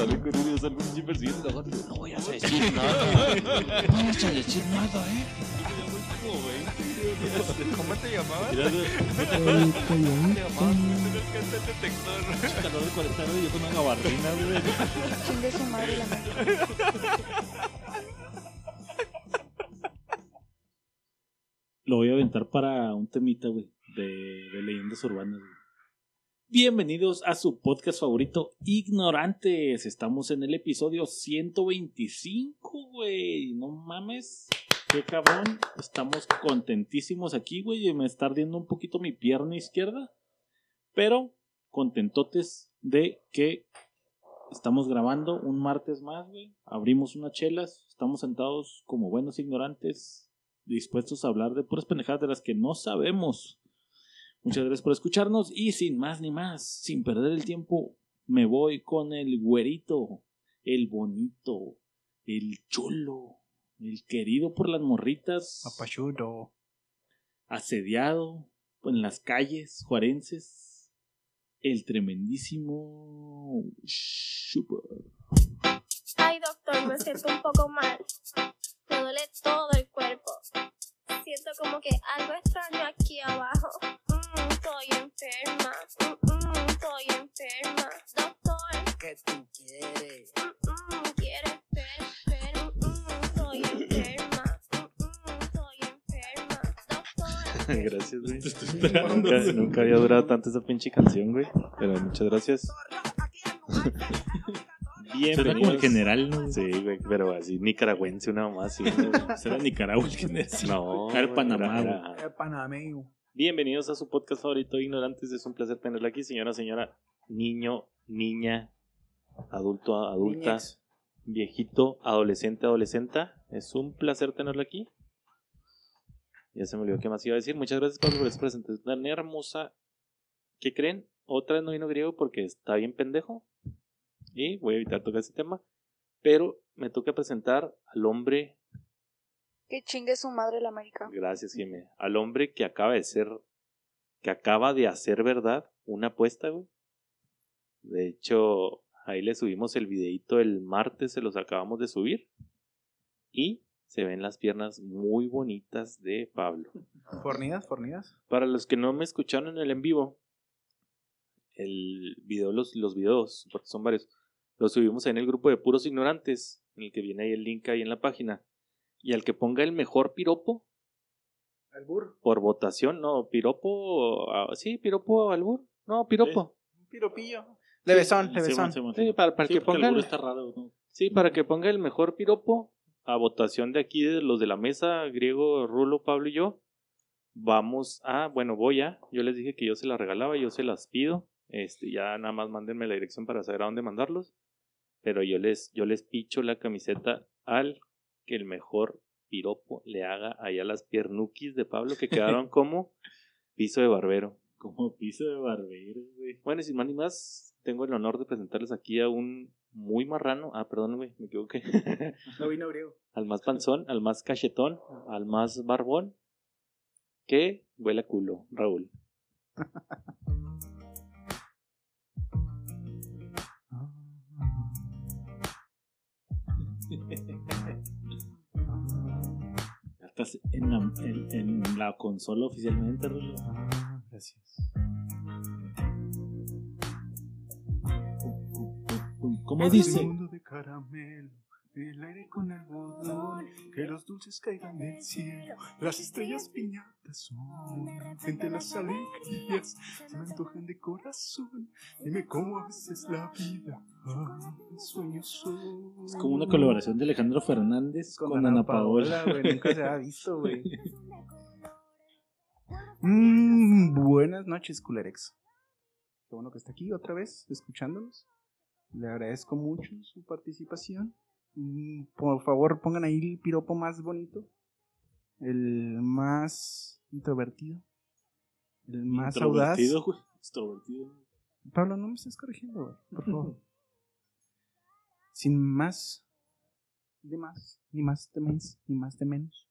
sale con persiguiendo la. No voy a decir nada. No vayas a decir nada, eh. ¿Cómo te llamabas? Mira, güey, El coyote. calor de 40 grados y yo con una gabardina, güey. Chingue su madre la madre. Lo voy a aventar para un temita, güey, de, de leyendas urbanas, güey. Bienvenidos a su podcast favorito, Ignorantes. Estamos en el episodio 125, güey. No mames. Qué cabrón. Estamos contentísimos aquí, güey. Me está ardiendo un poquito mi pierna izquierda. Pero contentotes de que estamos grabando un martes más, güey. Abrimos unas chelas. Estamos sentados como buenos ignorantes dispuestos a hablar de puras pendejadas de las que no sabemos. Muchas gracias por escucharnos y sin más ni más, sin perder el tiempo, me voy con el güerito, el bonito, el chulo, el querido por las morritas, Papachudo. asediado en las calles juarenses, el tremendísimo Super. Ay, doctor, me siento un poco mal. Me duele todo el cuerpo. Siento como que algo extraño aquí abajo. Mm, estoy enferma. Mm, mm, estoy enferma. Doctor, ¿Qué tú quieres? mm, mm, quiere ver, ver. Estoy enferma. Estoy enferma. Doctor. Gracias, güey. Te estoy esperando. Nunca, nunca había durado tanto esa pinche canción, güey. Pero muchas gracias. Suena como el general, ¿no? Sí, güey, pero así nicaragüense una más. Güey. Será Nicaragua el general. no. Era Panamá, era- El panameño. Bienvenidos a su podcast favorito, Ignorantes. Es un placer tenerla aquí, señora, señora, niño, niña, adulto, adulta, Niñez. viejito, adolescente, adolescenta. Es un placer tenerla aquí. Ya se me olvidó qué más iba a decir. Muchas gracias por su presentación tan hermosa. ¿Qué creen? Otra vez no vino griego porque está bien pendejo. Y voy a evitar tocar ese tema. Pero me toca presentar al hombre Que chingue su madre la América. Gracias, Jimé. Al hombre que acaba de ser, que acaba de hacer verdad una apuesta, güey. De hecho, ahí le subimos el videito el martes, se los acabamos de subir. Y se ven las piernas muy bonitas de Pablo. ¿Fornidas? ¿Fornidas? Para los que no me escucharon en el en vivo, el video, los, los videos, porque son varios, los subimos en el grupo de puros ignorantes, en el que viene ahí el link ahí en la página. Y al que ponga el mejor piropo, ¿Albur? por votación, no, piropo, ah, sí, piropo albur, no, piropo. Un piropillo. Levesón, Sí, levesón. Simón, Sí, para, para Sí, que ponga el el, burro está raro, ¿no? sí, para que ponga el mejor piropo a votación de aquí de los de la mesa, griego, Rulo, Pablo y yo. Vamos a, bueno, voy a, yo les dije que yo se las regalaba, yo se las pido, este, ya nada más mándenme la dirección para saber a dónde mandarlos, pero yo les, yo les picho la camiseta al que el mejor piropo le haga allá las piernuquis de Pablo que quedaron como piso de barbero. Como piso de barbero, güey. Bueno, y sin más ni más, tengo el honor de presentarles aquí a un muy marrano. Ah, perdón, güey, me equivoqué. No vino griego. al más panzón, al más cachetón, al más barbón, que huele a culo, Raúl. Estás en la, en, en la consola oficialmente, Rulo. Gracias. ¿Cómo dice? El aire con algodón, que los dulces caigan del cielo, las estrellas piñatas son, entre las alegrías, se me antojan de corazón, dime cómo a veces la vida, ah, sueños son. Es como una colaboración de Alejandro Fernández con, Ana Paola. güey, nunca se ha visto, güey. Mm, buenas noches, Culerex. Qué bueno que está aquí otra vez, escuchándonos. Le agradezco mucho su participación. Mm, Por favor, pongan ahí el piropo más bonito. El más introvertido. El más audaz. Introvertido, güey. Extrovertido. Pablo, no me estés corrigiendo, güey, por favor. Sin más de más, ni más de menos, ni más de menos.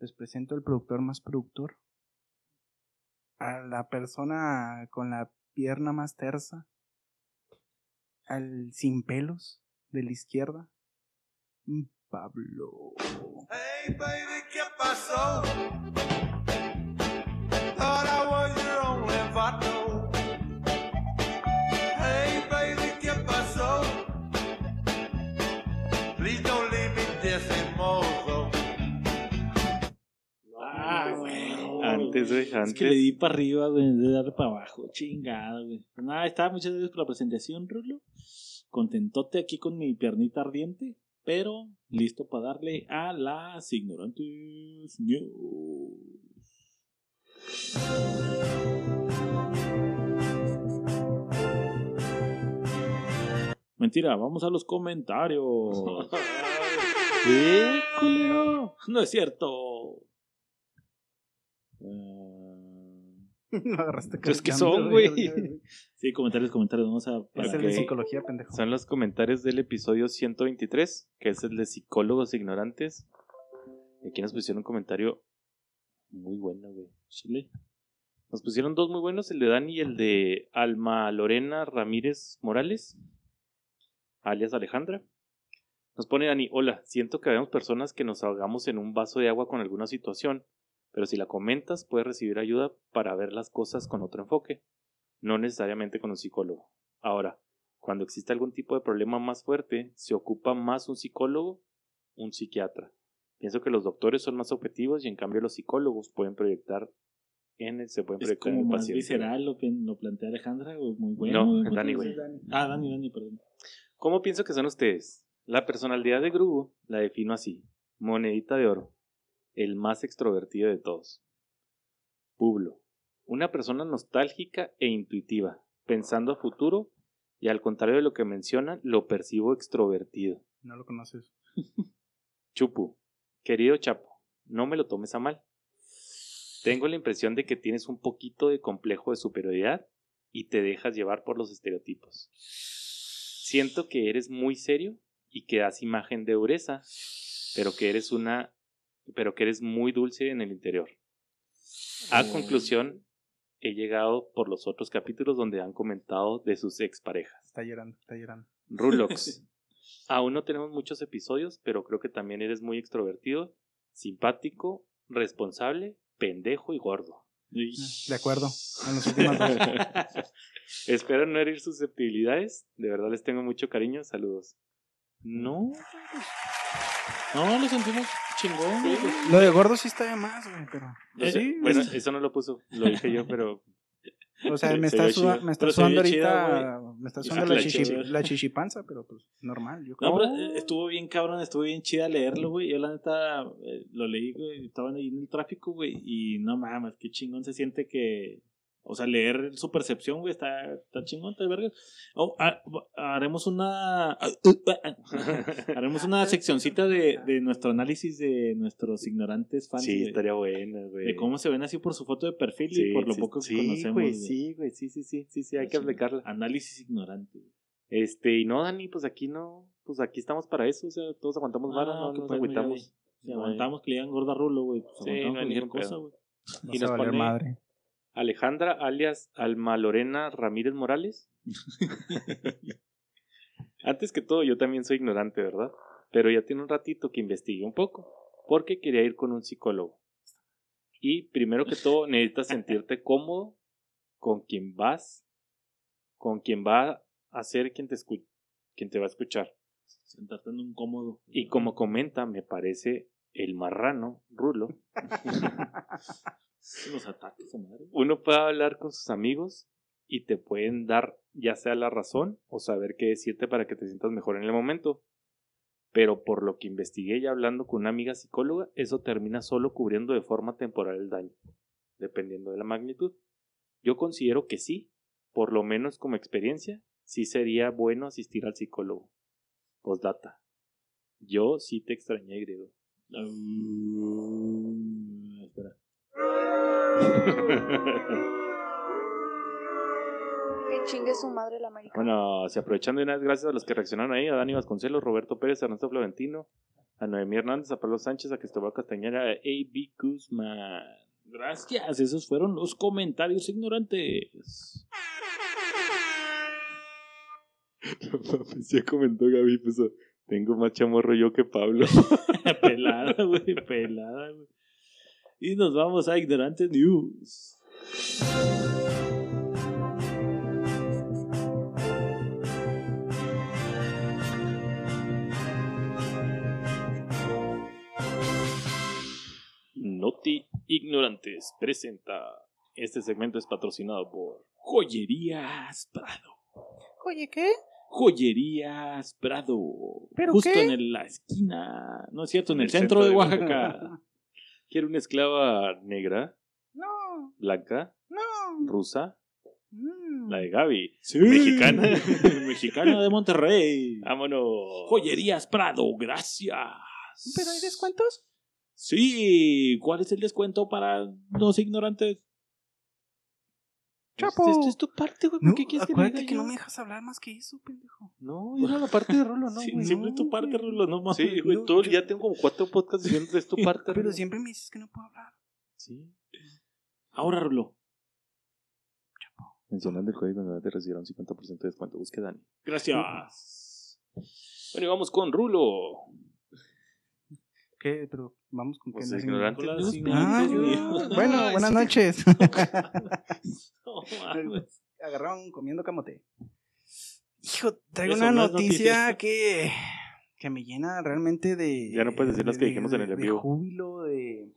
Les presento al productor más productor. A la persona con la pierna más tersa. al sin pelos de la izquierda, mm, Pablo. Hey baby, ¿qué pasó? Thought I was your only vato. Hey baby, ¿qué pasó? Please don't leave me decimoso. Ah, güey. Antes, güey, Es antes. que le di para arriba, güey, de darle para abajo. Chingada, güey. Pues Nada, estaba muchas gracias por la presentación, Rulo. Contentote aquí con mi piernita ardiente, pero listo para darle a las ignorantes news. Mentira, vamos a los comentarios. ¿Qué, culero? No es cierto. Eh, No agarraste Pues, ¿qué cargando, son, güey? sí, comentarios, comentarios. Vamos a. Es el de psicología, pendejo. Son los comentarios del episodio 123, que es el de psicólogos ignorantes. Y aquí nos pusieron un comentario muy bueno, güey. Chile. Nos pusieron dos muy buenos, el de Dani y el de Alma Lorena Ramírez Morales, alias Alejandra. Nos pone Dani, hola, siento que habemos personas que nos ahogamos en un vaso de agua con alguna situación, pero si la comentas puedes recibir ayuda para ver las cosas con otro enfoque, no necesariamente con un psicólogo. Ahora, cuando existe algún tipo de problema más fuerte, se ocupa más un psicólogo, un psiquiatra. Pienso que los doctores son más objetivos y en cambio los psicólogos pueden proyectar en el, se pueden Es proyectar en el más paciente. visceral lo, que- lo plantea Alejandra, güey, muy bueno. No, Dani, güey. Ah, Dani, Dani, perdón. ¿Cómo pienso que son ustedes? La personalidad de Grugo la defino así: monedita de oro, el más extrovertido de todos. Publo, una persona nostálgica e intuitiva, pensando a futuro y al contrario de lo que menciona, lo percibo extrovertido. No lo conoces. Chupu, querido Chapo, no me lo tomes a mal. Tengo la impresión de que tienes un poquito de complejo de superioridad y te dejas llevar por los estereotipos. Siento que eres muy serio y que das imagen de dureza, pero que eres una pero que eres muy dulce en el interior. A conclusión, he llegado por los otros capítulos donde han comentado de sus exparejas. Está llorando, está llorando. Rulox. Aún no tenemos muchos episodios, pero creo que también eres muy extrovertido, simpático, responsable, pendejo y gordo. De acuerdo. En los últimos dos. Espero no herir susceptibilidades. De verdad les tengo mucho cariño. Saludos. No, No, lo sentimos chingón. Lo de gordo sí está de más, güey, pero. sí, bueno, es- eso no lo puso. Lo dije yo, pero o sea, se- me se está, suda- me está sudando chido, ahorita. Me está sudando la, chichi, la chichipanza, pero pues normal. Yo creo. No, pero estuvo bien cabrón, estuvo bien chida leerlo, güey. Yo la neta eh, lo leí, güey, estaban ahí en el tráfico, güey, y no mames, qué chingón se siente que... O sea, leer su percepción, güey, está, está chingón, está de verga. Oh, ha- haremos una... haremos una seccioncita de, de nuestro análisis de nuestros ignorantes fans. sí, güey, estaría bueno, güey. de cómo se ven así por su foto de perfil Sí, y por lo sí, poco que sí, conocemos. güey, güey. sí, güey, sí, sí, sí, sí, sí, hay que aplicarla. Análisis ignorante. güey. Este, y no, Dani, pues aquí no, pues aquí estamos para eso, o sea, todos aguantamos vara, Ah, no nos pues. Si aguantamos que le digan gorda rulo, güey, pues Sí, aguantamos no cualquier cosa, güey. Y nos pone- madre. Alejandra, alias Alma Lorena Ramírez Morales. Antes que todo, yo también soy ignorante, ¿verdad? Pero ya tiene un ratito que investigué un poco, porque quería ir con un psicólogo. Y primero que todo, necesitas sentirte cómodo con quien vas, con quien va a ser quien te, escu- quien te va a escuchar. Sentarte en un cómodo. Y como comenta, me parece el marrano, Rulo, Los ataques madre. uno puede hablar con sus amigos y te pueden dar ya sea la razón o saber qué decirte para que te sientas mejor en el momento. Pero por lo que investigué ya hablando con una amiga psicóloga, eso termina solo cubriendo de forma temporal el daño, dependiendo de la magnitud. Yo considero que sí, por lo menos como experiencia, sí sería bueno asistir al psicólogo. Postdata. Yo sí te extrañé, griego. Espera. Que chingue su madre la América. Bueno, se aprovechando de una vez, gracias a los que reaccionaron ahí, a Dani Vasconcelos, Roberto Pérez, a Ernesto Florentino, a Noemí Hernández, a Pablo Sánchez, a Cristóbal Castañeda, a A.B. Guzmán. Gracias, esos fueron los comentarios ignorantes. Pues ya comentó Gaby, pues tengo más chamorro yo que Pablo. pelada, güey, pelada, güey. Y nos vamos a Ignorantes News. Noti Ignorantes presenta. Este segmento es patrocinado por Joyerías Prado. Oye, ¿qué? Joyerías Prado. ¿Pero Justo qué? en la esquina. No es cierto, en En el, el centro, centro de de Oaxaca. Quiero una esclava negra, No, blanca, no. rusa, Mm. la de Gaby. Sí. Mexicana. Mexicana de Monterrey. Vámonos. Joyerías Prado, gracias. ¿Pero hay descuentos? Sí, ¿cuál es el descuento para los ignorantes? Chapo. Esto es tu parte, güey. ¿Por No, qué quieres que acuérdate diga que yo? no me dejas hablar más que eso, pendejo. No, era la parte de Rulo, ¿no, Sí, güey? siempre es tu no, parte, güey. Rulo, no mames. Sí, güey, No, todo- yo- ya tengo como cuatro podcasts diciendo que es tu parte. Pero Rulo. siempre me dices que no puedo hablar. Sí. Ahora, Rulo. Mencionando el código de te recibirá un 50% de descuento. Busque Dani. Gracias. Bueno, y vamos con Rulo. ¿Qué? Pero vamos con Pues. Ah, ignorantes no. news. bueno, buenas noches. No. Agarraron comiendo camote. Hijo, traigo una noticia que, que me llena realmente de. Ya no puedes decir las que dijimos en el de- júbilo, de,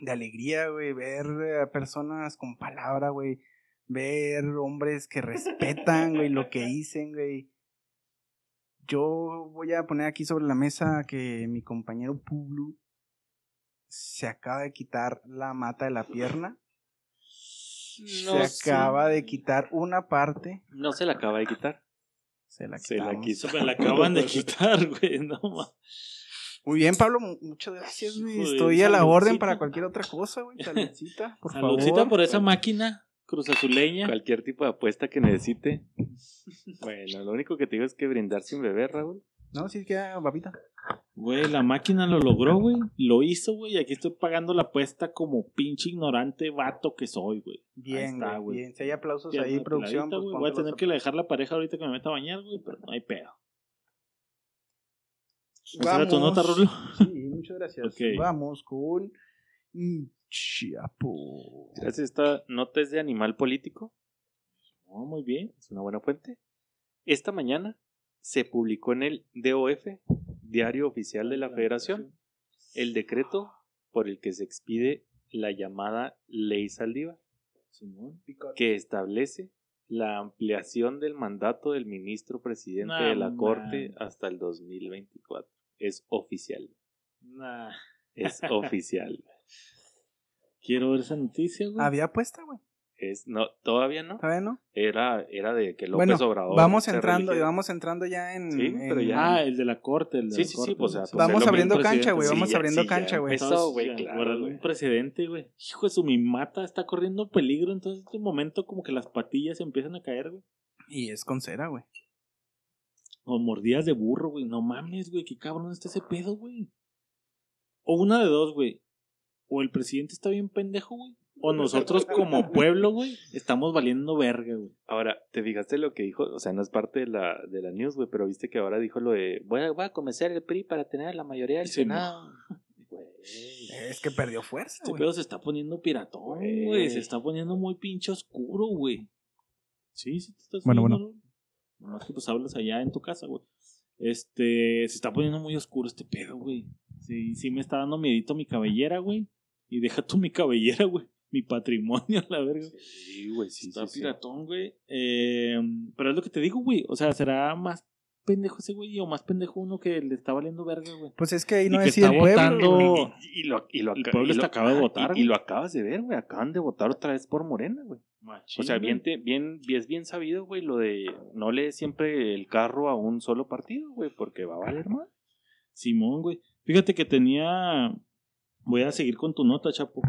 de alegría, güey. Ver a personas con palabra, güey. Ver hombres que respetan, güey, lo que dicen, güey. Yo voy a poner aquí sobre la mesa que mi compañero Publu se acaba de quitar la mata de la pierna. No se acaba de quitar una parte. No se la acaba de quitar. Se la Se la me la acaban de quitar, güey. No mames. Muy bien, Pablo, mu- muchas gracias, güey. Joder, Estoy a la saludcita. orden para cualquier otra cosa, güey. Saludcita, por Saludcita favor. por esa máquina cruzazuleña. Cualquier tipo de apuesta que necesite. Bueno, lo único que te digo es que brindar sin beber, Raúl. No, sí queda babita. Güey, la máquina lo logró, güey. Lo hizo, güey. Y aquí estoy pagando la apuesta como pinche ignorante vato que soy, güey. Bien, está, güey. güey. Bien, si hay aplausos Pierna ahí, producción. peladita, pues. Voy a tener que dejar la pareja ahorita que me meta a bañar, güey. Pero no hay pedo. aplausos. ¿Esa era tu nota, Rulo? Sí, muchas gracias. Ok. Vamos con Chiapo. Gracias. Esta nota es de Animal Político. No, muy bien. Es una buena fuente. Esta mañana se publicó en el DOF, Diario Oficial de la Federación, el decreto por el que se expide la llamada Ley Saldívar, que establece la ampliación del mandato del ministro presidente de la Corte hasta el 2024. Es oficial. Nah. Es oficial. Quiero ver esa noticia, güey. Había apuesta, güey. Es, no, todavía no. ¿Sabes, no? Era, era de que López Bueno, Obrador. vamos entrando, religiera. vamos entrando ya en. Sí, pero en- ya- Ah, el de la corte. El de Sí, la sí, corte, sí, pues, o sea, güey. pues, Vamos abriendo cancha, güey. Sí, Vamos ya- abriendo sí, cancha, güey. Entonces, güey, claro, un precedente, güey. Hijo de su, mi mata está corriendo peligro. Entonces, en este momento, como que las patillas empiezan a caer, güey. Y es con cera, güey. O mordidas de burro, güey. No mames, güey. Qué cabrón está ese pedo, güey. O una de dos, güey. O el presidente está bien pendejo, güey. O nosotros como pueblo, güey, estamos valiendo verga, güey. Ahora, ¿te fijaste lo que dijo? O sea, no es parte de la, de la news, güey, pero viste que ahora dijo lo de voy a, voy a convencer el PRI para tener la mayoría del Sí, Senado. Güey. Es que perdió fuerza, Este güey. pedo se está poniendo piratón, Güey. güey. Se está poniendo muy pinche oscuro, güey. Sí, sí te estás Bueno, oyendo, bueno. ¿no? Nomás que pues hablas allá en tu casa, güey. Este, se está poniendo muy oscuro este pedo, güey. Sí, sí me está dando miedito mi cabellera, güey. Y deja tú mi cabellera, güey. Mi patrimonio, la verga. Sí, güey, sí, está sí, sí. piratón, güey. Eh, pero es lo que te digo, güey. O sea, será más pendejo ese güey o más pendejo uno que le está valiendo verga, güey. Pues es que ahí Y no que decide está el pueblo. Y, y lo, y lo El pueblo y lo- está acaba de ah, votar, Y, güey. y lo acabas de ver, güey. Acaban de votar otra vez por Morena, güey. O sea, bien, te- bien, es bien sabido, güey, lo de no le des siempre el carro a un solo partido, güey, porque va a valer más. Simón, güey. Fíjate que tenía. Voy a seguir con tu nota, Chapo.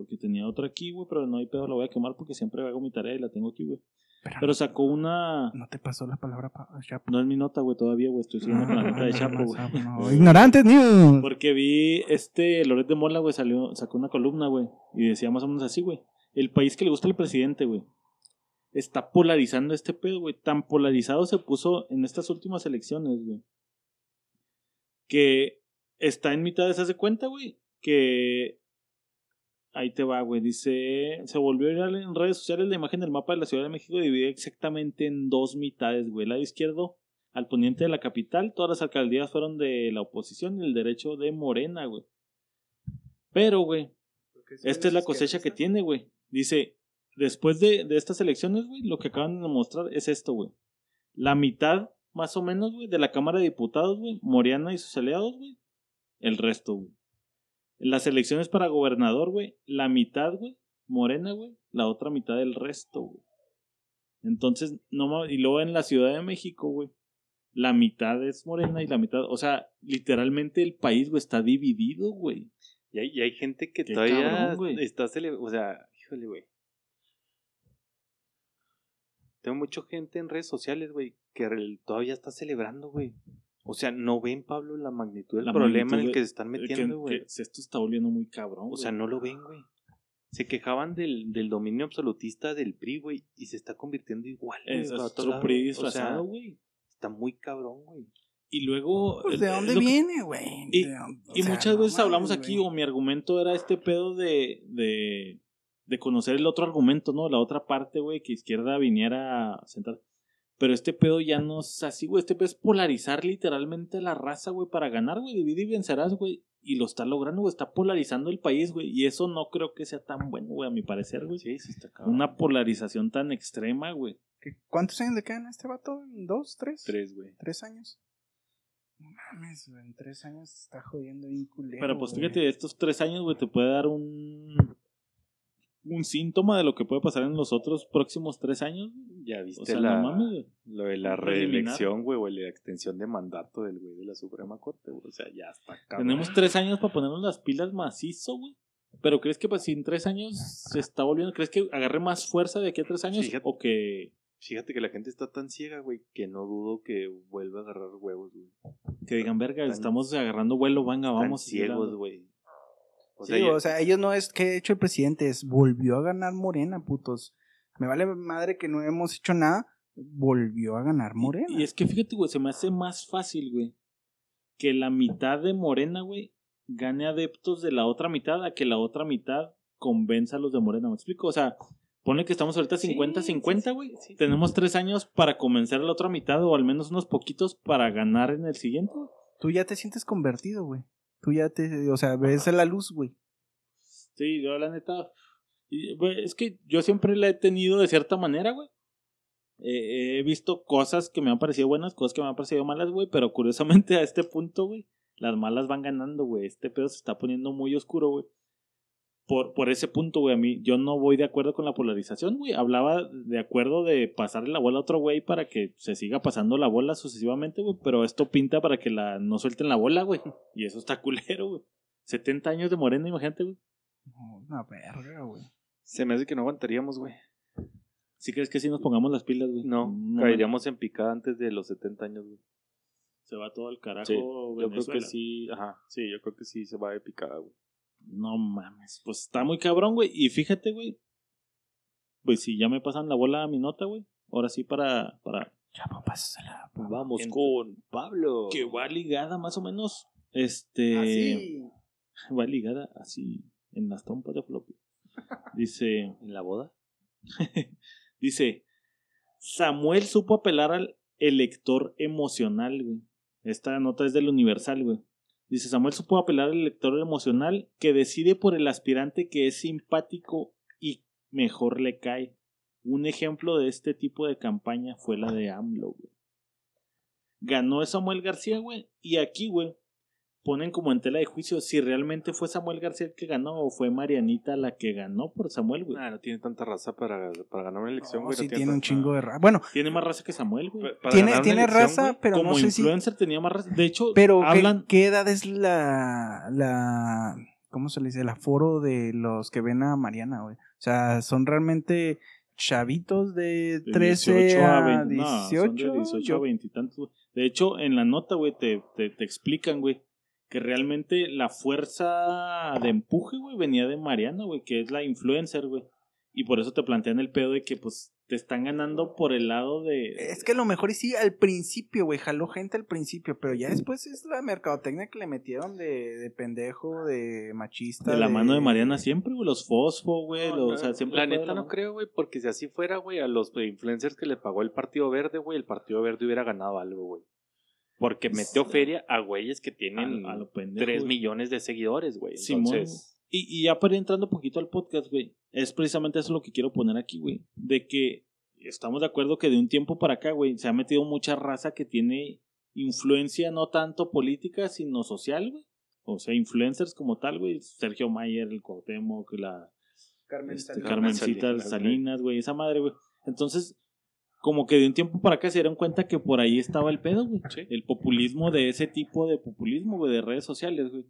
Porque tenía otra aquí, güey, pero no hay pedo, la voy a quemar porque siempre hago mi tarea y la tengo aquí, güey. Pero, Pero sacó una. no te pasó la palabra pa Chapo. No es mi nota, güey, todavía, güey. Estoy siguiendo con la nota de Chapo, güey. No, Ignorantes. Porque vi este Loret de Mola, güey, salió, sacó una columna, güey. Y decía más o menos así, güey. El país que le gusta al presidente, güey. está polarizando este pedo, güey. Tan polarizado se puso en estas últimas elecciones, güey. Que está en mitad de esa cuenta, güey. Que ahí te va, güey. Dice, se volvió viral en redes sociales la imagen del mapa de la Ciudad de México dividida exactamente en dos mitades, güey. El lado izquierdo al poniente de la capital, todas las alcaldías fueron de la oposición y el derecho de Morena, güey. Pero, güey, esta es la cosecha que tiene, güey. Dice, después de, de estas elecciones, güey, lo que acaban de mostrar es esto, güey. La mitad, más o menos, güey, de la Cámara de Diputados, güey, Morena y sus aliados, güey. El resto, güey. Las elecciones para gobernador, güey, la mitad, güey, Morena, güey, la otra mitad del resto, güey. Entonces, no y luego en la Ciudad de México, güey, la mitad es Morena y la mitad, o sea, literalmente el país, güey, está dividido, güey. Y hay, y hay gente que Qué todavía cabrón, está celebrando. O sea, híjole, güey. Tengo mucha gente en redes sociales, güey, que todavía está celebrando, güey. O sea, no ven, Pablo, la magnitud del La problema en el que se están metiendo, que güey. esto está volviendo muy cabrón. O sea, no lo ven, güey. Se quejaban del, del dominio absolutista del PRI, güey, y se está convirtiendo igual. Es otro. PRI O sea, disfrazado, güey. está muy cabrón, güey. Y luego. Pues, ¿De dónde que- viene, güey? Y- ¿De dónde- o Y sea, muchas no veces hablamos aquí, o mi argumento era este pedo de, de, de conocer el otro argumento, ¿no? La otra parte, güey, que izquierda viniera a sentar. Pero este pedo ya no es así, güey. Este pedo es polarizar literalmente a la raza, güey, para ganar, güey. Divide y vencerás, güey. Y lo está logrando, güey. Está polarizando el país, güey. Y eso no creo que sea tan bueno, güey, a mi parecer, güey. Sí, sí está cabrón. Una polarización tan extrema, güey. ¿Qué- ¿Cuántos años le quedan a este vato? ¿Dos? ¿Tres? Tres, güey. ¿Tres años? No mames, güey, en tres años se está jodiendo bien culero. Pero pues fíjate, estos tres años, güey, te puede dar un un síntoma de lo que puede pasar en los otros próximos tres años. Ya viste O sea, la, no mames, lo de la reelección, güey, o la extensión de mandato del güey de la Suprema Corte, güey. O sea, ya está cabrón. Tenemos tres años para ponernos las pilas macizo, güey. Pero ¿crees que pues, si en tres años se está volviendo? ¿Crees que agarre más fuerza de aquí a tres años? Fíjate. ¿O que, Fíjate que la gente está tan ciega, güey, que no dudo que vuelva a agarrar huevos, güey. que digan, verga, Tan- estamos agarrando vuelo, venga, vamos. seguir ciegos, dando"? güey. O Sí, sea, ya- o sea, ellos no es que ha hecho el presidente, es volvió a ganar Morena, putos. Me vale madre que no hemos hecho nada, volvió a ganar Morena. Y, y es que fíjate, güey, se me hace más fácil, güey, que la mitad de Morena, güey, gane adeptos de la otra mitad a que la otra mitad convenza a los de Morena. ¿Me explico? O sea, pone que estamos ahorita Sí, 50-50, sí, güey. sí, sí. Tenemos tres años para convencer a la otra mitad o al menos unos poquitos para ganar en el siguiente. Tú ya te sientes convertido, güey. Tú ya te, o sea, ves la luz, güey. Sí, yo la neta. es que yo siempre la he tenido de cierta manera, güey. Eh, he visto cosas que me han parecido buenas, cosas que me han parecido malas, güey. Pero curiosamente a este punto, güey, las malas van ganando, güey. Este pedo se está poniendo muy oscuro, güey. Por, por ese punto, güey, a mí yo no voy de acuerdo con la polarización, güey. Hablaba de acuerdo de pasarle la bola a otro güey para que se siga pasando la bola sucesivamente, güey. Pero esto pinta para que la no suelten la bola, güey. Y eso está culero, güey. 70 años de morena, imagínate, güey. No, una verga, güey. Se me hace que no aguantaríamos, güey. ¿Sí crees que si nos pongamos las pilas, güey? No, No, caeríamos en picada antes de los 70 años, güey. Se va todo al carajo. Sí, yo creo que Venezuela. sí, ajá, sí, yo creo que sí se va de picada, güey. No mames. Pues está muy cabrón, güey. Y fíjate, güey. Pues si ya me pasan la bola a mi nota, güey. Ahora sí para, para Ya, pues, pásasela. Vamos con Pablo. que va ligada más o menos. Este. Así. Va ligada así en las trompas de floppy. Dice. ¿En la boda? Dice. Samuel supo apelar al elector emocional, güey. Esta nota es del Universal, güey. Dice, Samuel supo apelar al elector emocional que decide por el aspirante que es simpático y mejor le cae. Un ejemplo de este tipo de campaña fue la de AMLO, güey. Ganó Samuel García, güey. Y aquí, güey, ponen como en tela de juicio si realmente fue Samuel García el que ganó o fue Marianita la que ganó por Samuel, güey. Ah, no tiene tanta raza para, para ganar una elección, No, güey. no sí tiene un chingo de raza. Bueno, Tiene más raza que Samuel, güey. Tiene, tiene elección, raza, güey, pero como no sé si. influencer tenía más raza. De hecho, Pero, ¿qué, hablan. qué edad es la, la. ¿Cómo se le dice? El aforo de los que ven a Mariana, güey. O sea, son realmente chavitos de de 13 18 a 20, no, son 18. de 18 a yo- 20 y tantos. De hecho, en la nota, güey, te, te, te explican, güey, que realmente la fuerza de empuje, güey, venía de Mariana, güey, que es la influencer, güey. Y por eso te plantean el pedo de que, pues, te están ganando por el lado de... Es que a lo mejor y sí, al principio, güey, jaló gente al principio, pero ya después es la mercadotecnia que le metieron de, de pendejo, de machista. De la mano de Mariana siempre, güey, los fosfo, güey, No, o sea, siempre la neta no creo, güey, porque si así fuera, güey, a los influencers que le pagó el Partido Verde, güey, el Partido Verde hubiera ganado algo, güey. Porque metió feria a güeyes que tienen A- a lo pendejo, 3 güey. millones de seguidores, güey. Simón, Entonces, Y, y ya para ir entrando un poquito al podcast, güey, es precisamente eso lo que quiero poner aquí, güey. De que estamos de acuerdo que de un tiempo para acá, güey, se ha metido mucha raza que tiene influencia no tanto política, sino social, güey. O sea, influencers como tal, güey. Sergio Mayer, el Cuauhtémoc, la Carmen este. Carmencita Salinas, Salinas, güey, esa madre, güey. Entonces, como que de un tiempo para acá se dieron cuenta que por ahí estaba el pedo, güey. Sí. El populismo de ese tipo de populismo, güey, de redes sociales, güey.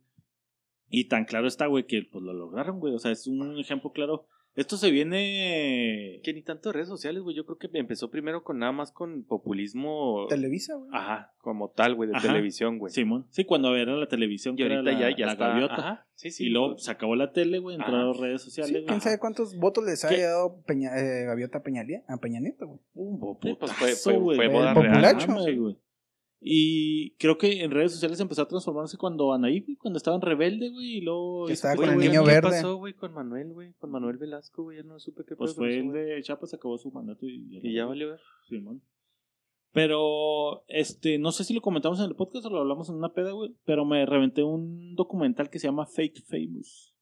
Y tan claro está, güey, que pues lo lograron, güey. O sea, es un ejemplo claro. Esto se viene. que ni tanto redes sociales, güey. Yo creo que empezó primero con nada más con populismo. Televisa, güey. Ajá, como tal, güey, de Ajá. televisión, güey. Simón. Sí, cuando era la televisión, Y que era ahorita la, ya, ya la está. gaviota. Ajá, sí, sí. y luego se acabó la tele, güey, entró Ajá. a las redes sociales. Sí, güey. quién sabe cuántos votos les ¿Qué? haya dado Peña, eh, Gaviota a Peña, Lie- a Peña Nieto, güey. Un Sí, pues fue- fue- fue boda real. Güey. Y creo que en redes sociales empezó a transformarse cuando Anaí, güey, cuando estaba en Rebelde, güey, y luego... Que hizo estaba pues, con el niño ¿Qué verde. pasó, güey, con Manuel, güey? Con Manuel Velasco, güey. Ya no supe qué Pues pasó con fue el de Chiapas, acabó su mandato y... Y ya valió ver. Simón. Pero, este, no sé si lo comentamos en el podcast o lo hablamos en una peda, güey, pero me reventé un documental que se llama Fake Famous.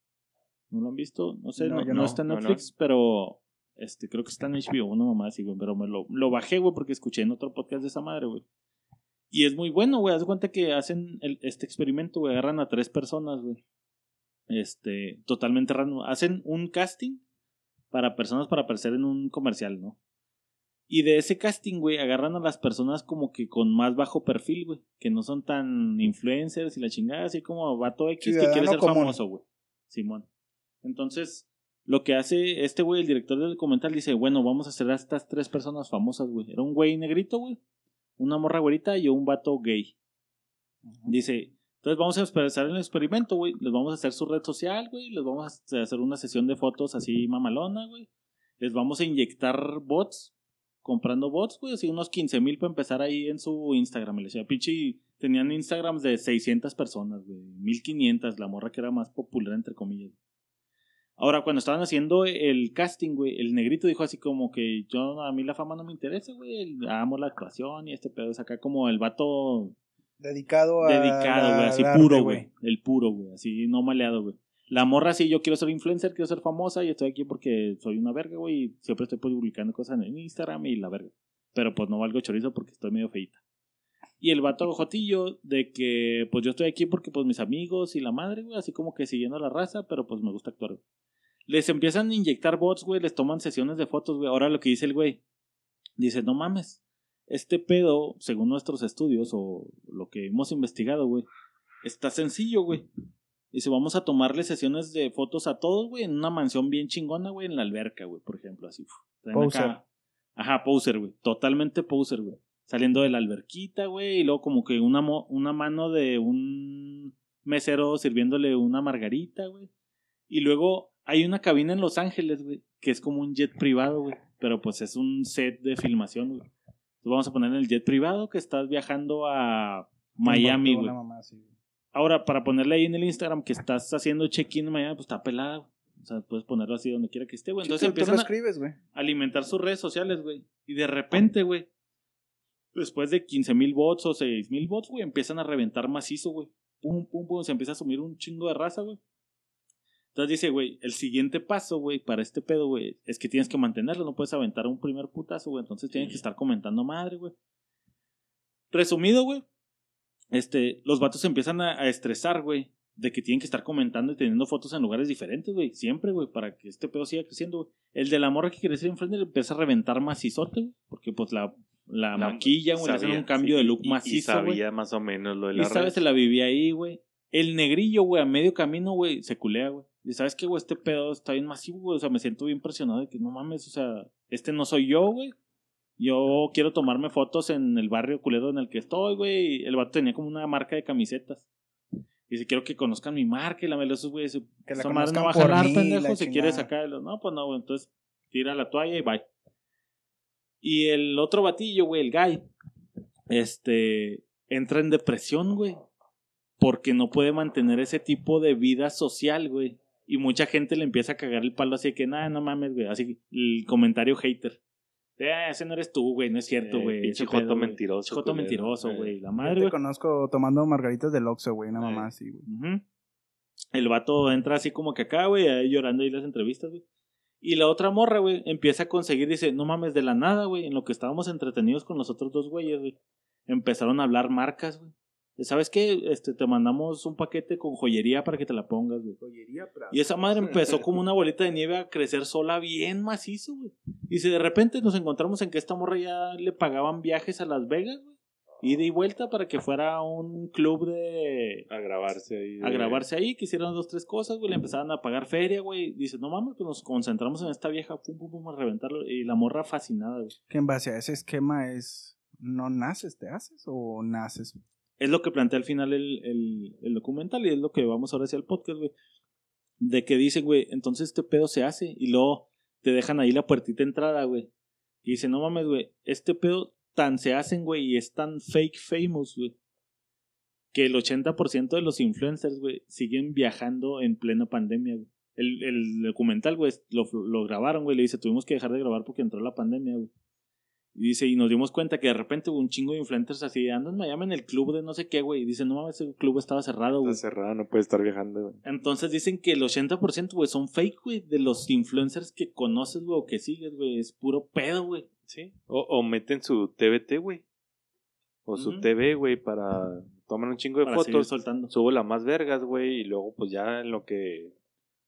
¿No lo han visto? No sé, No, está en No, no. Netflix, pero este, creo que está en HBO, una mamá así, güey, pero me lo, lo bajé, güey, porque escuché en otro podcast de esa madre, güey. Y es muy bueno, güey, haz cuenta que hacen el- este experimento, güey, agarran a tres personas, güey. Este, totalmente random. Hacen un casting para personas para aparecer en un comercial, ¿no? Y de ese casting, güey, agarran a las personas como que con más bajo perfil, güey. Que no son tan influencers y la chingada, así como vato X que quiere ser común. famoso, güey. Simón. Entonces, lo que hace este güey, el director del documental, dice, bueno, vamos a hacer a estas tres personas famosas, güey. Era un güey negrito, güey. Una morra güerita y un vato gay. Dice, entonces vamos a empezar el experimento, güey. Les vamos a hacer su red social, güey. Les vamos a hacer una sesión de fotos así mamalona, güey. Les vamos a inyectar bots, comprando bots, güey. Así unos 15 mil para empezar ahí en su Instagram. Le decía, pinche, tenían Instagrams de 600 personas, güey. 1500, la morra que era más popular, entre comillas. Ahora, cuando estaban haciendo el casting, güey, el negrito dijo así como que yo, a mí la fama no me interesa, güey. Amo la actuación y este pedo es acá como el vato Dedicado a. dedicado, güey, así puro, güey. El puro, güey, así no maleado, güey. La morra sí, yo quiero ser influencer, quiero ser famosa y estoy aquí porque soy una verga, güey, y siempre estoy publicando cosas en Instagram y la verga. Pero pues no valgo chorizo porque estoy medio feita. Y el vato jotillo de que pues yo estoy aquí porque pues mis amigos y la madre, güey, así como que siguiendo la raza, pero pues me gusta actuar. güey. Les empiezan a inyectar bots, güey, les toman sesiones de fotos, güey. Ahora lo que dice el güey, dice, no mames, este pedo, según nuestros estudios o lo que hemos investigado, güey, está sencillo, güey. Dice, vamos a tomarle sesiones de fotos a todos, güey, en una mansión bien chingona, güey, en la alberca, güey, por ejemplo, así. Poser. acá- Ajá, poser, güey. Totalmente poser, güey. Saliendo de la alberquita, güey, y luego como que una, mo- una mano de un mesero sirviéndole una margarita, güey. Y luego hay una cabina en Los Ángeles, güey, que es como un jet privado, güey. Pero pues es un set de filmación, güey. Entonces vamos a poner en el jet privado que estás viajando a Miami, güey. Ahora, para ponerle ahí en el Instagram que estás haciendo check-in en Miami, pues está pelada, güey. O sea, puedes ponerlo así donde quiera que esté, güey. Sí, Entonces lo empiezan a alimentar sus redes sociales, güey. Y de repente, güey, después de 15 mil bots o 6 mil bots, güey, empiezan a reventar macizo, güey. Pum, pum, pum, se empieza a asumir un chingo de raza, güey. Entonces dice, güey, el siguiente paso, güey, para este pedo, güey, es que tienes que mantenerlo, no puedes aventar un primer putazo, güey. Entonces tienes que estar comentando madre, güey. Resumido, güey, este, los vatos se empiezan a, a estresar, güey, de que tienen que estar comentando y teniendo fotos en lugares diferentes, güey, siempre, güey, para que este pedo siga creciendo, güey. El de la morra que quiere ser influencer empieza a reventar macizote, güey, porque pues la, la, La- maquilla, güey, le hacen un cambio sí, de look y- y macizo, güey. sabía más o menos lo de Y la sabes, se la vivía ahí, güey. El negrillo, güey, a medio camino, güey, se culea, güey. Y sabes que, güey, este pedo está bien masivo, güey. O sea, me siento bien presionado de que no mames, o sea, este no soy yo, güey. Yo quiero tomarme fotos en el barrio culero en el que estoy, güey. El vato tenía como una marca de camisetas. Y dice, quiero que conozcan mi marca. Y la mela, esos güey, Que la madre no va a jalar, mí, pendejo, si quieres sacarlo. No, pues no, güey. Entonces, tira la toalla y bye. Y el otro batillo, güey, el guy, este, entra en depresión, güey. Porque no puede mantener ese tipo de vida social, güey. Y mucha gente le empieza a cagar el palo así que, nada, no mames, güey. Así, el comentario hater. Eh, ese no eres tú, güey, no es cierto, Eh, güey. güey. mentiroso, Joto culero. mentiroso, Eh. güey. La Yo madre, te güey. conozco tomando margaritas del Oxxo, güey, una Eh. mamá así, güey. El vato entra así como que acá, güey, ahí llorando ahí las entrevistas, güey. Y la otra morra, güey, empieza a conseguir, dice, no mames, de la nada, güey, en lo que estábamos entretenidos con los otros dos güeyes, güey. Empezaron a hablar marcas, güey. ¿Sabes qué? Este, te mandamos un paquete con joyería para que te la pongas, güey. Y esa madre empezó como una bolita de nieve a crecer sola bien macizo, güey. Y si de repente nos encontramos en que esta morra ya le pagaban viajes a Las Vegas, güey. Ida y vuelta para que fuera a un club de... A grabarse ahí. A grabarse ahí, que hicieran dos, tres cosas, güey. Le empezaban a pagar feria, güey. Dice, no mames, pues nos concentramos en esta vieja, pum, pum, pum, a reventarlo. Y la morra fascinada, güey. Que en base a ese esquema es, ¿no naces, te haces o naces? Es lo que plantea al final el, el, el documental y es lo que vamos ahora hacia el podcast, güey. De que dicen, güey, entonces este pedo se hace y luego te dejan ahí la puertita entrada, güey. Y dicen, no mames, güey, este pedo tan se hacen, güey, y es tan fake famous, güey. Que el 80% de los influencers, güey, siguen viajando en plena pandemia, güey. El, el documental, güey, lo, lo grabaron, güey. Le dice, tuvimos que dejar de grabar porque entró la pandemia, güey. Y dice, y nos dimos cuenta que de repente hubo un chingo de influencers así, andan en Miami en el club de no sé qué, güey. Y dice, no mames, ese club estaba cerrado, güey. Está cerrada, no puede estar viajando, güey. Entonces dicen que el 80%, güey, son fake, güey, de los influencers que conoces, güey, o que sigues, güey. Es puro pedo, güey. Sí. O, o meten su TBT, güey. O su Ujú. TV, güey, para tomar un chingo de Para fotos. soltando. Subo la más vergas, güey, y luego pues ya en lo que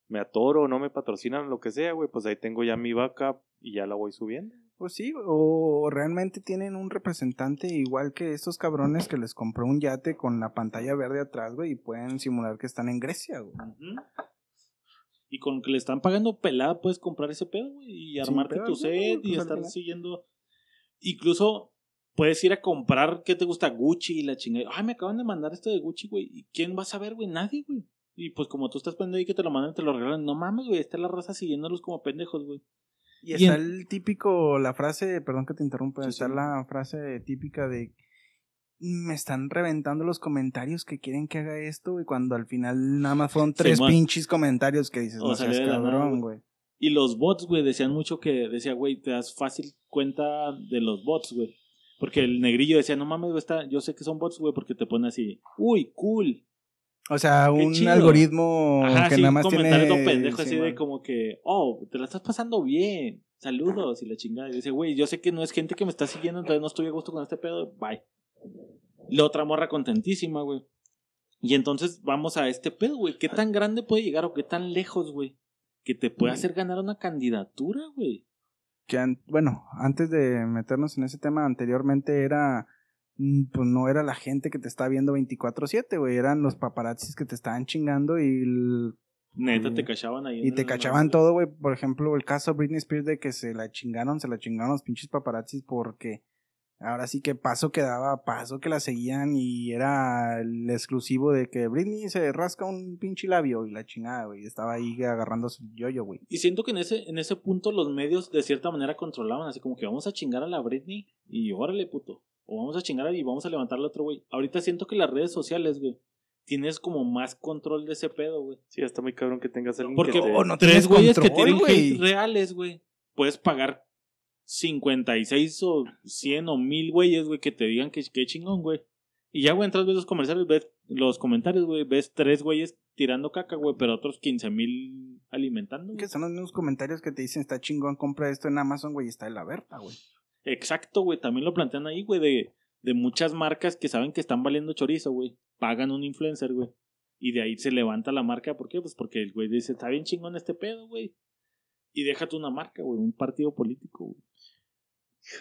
me atoro, no me patrocinan, lo que sea, güey, pues ahí tengo ya mi backup y ya la voy subiendo. Pues sí, o realmente tienen un representante igual que estos cabrones que les compró un yate con la pantalla verde atrás, güey, y pueden simular que están en Grecia, güey. Y con que le están pagando pelada puedes comprar ese pedo, güey, y armarte pedo tu güey, set y pues, estar final. siguiendo. Incluso puedes ir a comprar, ¿qué te gusta? Gucci y la chingada. Ay, me acaban de mandar esto de Gucci, güey. ¿Y quién va a saber, güey? Nadie, güey. Y pues como tú estás poniendo ahí que te lo mandan, te lo regalan. No mames, güey, está la raza siguiéndolos como pendejos, güey. Y está el típico, la frase, perdón que te interrumpa, Sí, está sí. la frase típica de me están reventando los comentarios que quieren que haga esto y cuando al final nada más fueron tres pinches comentarios que dices, O no seas de cabrón, güey. Y los bots, güey, decían mucho que decía, güey, te das fácil cuenta de los bots, güey. Porque el negrillo decía, no mames, güey, yo sé que son bots, güey, porque te pone así, uy, cool. O sea, un algoritmo Ajá, que sí, nada un más comentario tiene... todo pendejo así de como que, oh, te la estás pasando bien, saludos y la chingada. Y dice, güey, yo sé que no es gente que me está siguiendo, entonces no estoy a gusto con este pedo, bye. La otra morra contentísima, güey. Y entonces vamos a este pedo, güey. ¿Qué tan grande puede llegar o qué tan lejos, güey? Que te puede hacer ganar una candidatura, güey. que an- bueno, antes de meternos en ese tema, anteriormente era, pues no era la gente que te está viendo 24/7, güey, eran los paparazzis que te estaban chingando y, el- Neta, Sí. te cachaban ahí. y te cachaban todo, güey. Por ejemplo, el caso de Britney Spears de que se la chingaron, se la chingaron los pinches paparazzis porque ahora sí que paso que daba, paso que la seguían y era el exclusivo de que Britney se rasca un pinche labio y la chingada, güey, estaba ahí agarrando su yoyo, güey. Y siento que en ese, en ese punto los medios de cierta manera controlaban, así como que vamos a chingar a la Britney y órale, puto. O vamos a chingar y vamos a levantar al otro, güey. Ahorita siento que las redes sociales, güey, tienes como más control de ese pedo, güey. Sí, está muy cabrón que tengas alguien Porque que te... no tres tienes güeyes que tienen güey. hate reales, güey, puedes pagar 56 o 100 o 1000 güeyes, güey, que te digan que, que chingón, güey. Y ya, güey, entras, ves los comerciales, ves los comentarios, güey, ves tres güeyes tirando caca, güey, pero otros 15 mil alimentando. Que son los mismos comentarios que te dicen, está chingón, compra esto en Amazon, güey, y está en la verta, güey. Exacto, güey. También lo plantean ahí, güey, de, de muchas marcas que saben que están valiendo chorizo, güey. Pagan un influencer, güey. Y de ahí se levanta la marca. ¿Por qué? Pues porque el güey dice, está bien chingón este pedo, güey. Y déjate una marca, güey, un partido político, güey.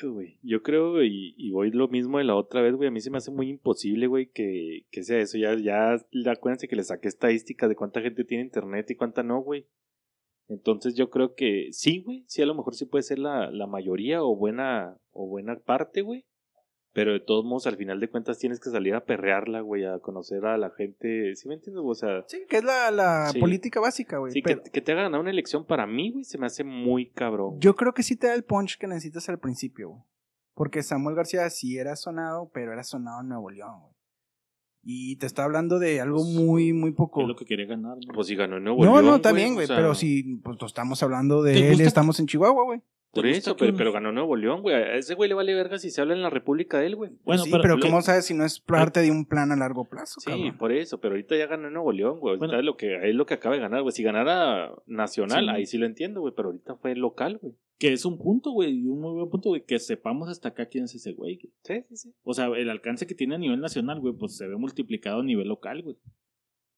Güey. Yo creo, y, y voy lo mismo de la otra vez, güey. A mí se me hace muy imposible, güey, que, que sea eso. Ya, ya, acuérdense que le saqué estadísticas de cuánta gente tiene internet y cuánta no, güey. Entonces yo creo que sí, güey. Sí, a lo mejor sí puede ser la, la mayoría o buena, o buena parte, güey. Pero de todos modos, al final de cuentas, tienes que salir a perrearla, güey, a conocer a la gente. ¿Sí me entiendes? O sea, Sí, que es la, la Sí. política básica, güey. sí, que, que te haga ganar una elección para mí, güey, se me hace muy cabrón. Yo creo que sí te da el punch que necesitas al principio, güey. Porque Samuel García sí era sonado, pero era sonado en Nuevo León, güey. Y te está hablando de algo muy, muy poco. Es lo que quería ganar. ¿no? Pues si ganó en Nuevo No, León, no, también, güey. o sea, Pero si pues, estamos hablando de ¿Te él, gusta estamos en Chihuahua, güey. Por ¿Te gusta eso, pero, un- pero ganó Nuevo León, güey. A ese güey le vale verga si se habla en la República de él, güey. Bueno, sí, pero, le- ¿cómo sabes si no es parte de un plan a largo plazo, Sí, cabrón? por eso, pero ahorita ya ganó Nuevo León, güey. Ahorita Bueno. es lo que, es lo que acaba de ganar, güey. Si ganara nacional, Sí. ahí sí lo entiendo, güey. Pero ahorita fue local, güey. Que es un punto, güey, y un muy buen punto, güey, que sepamos hasta acá quién es ese güey. güey. Sí, sí, sí. O sea, el alcance que tiene a nivel nacional, güey, pues se ve multiplicado a nivel local, güey.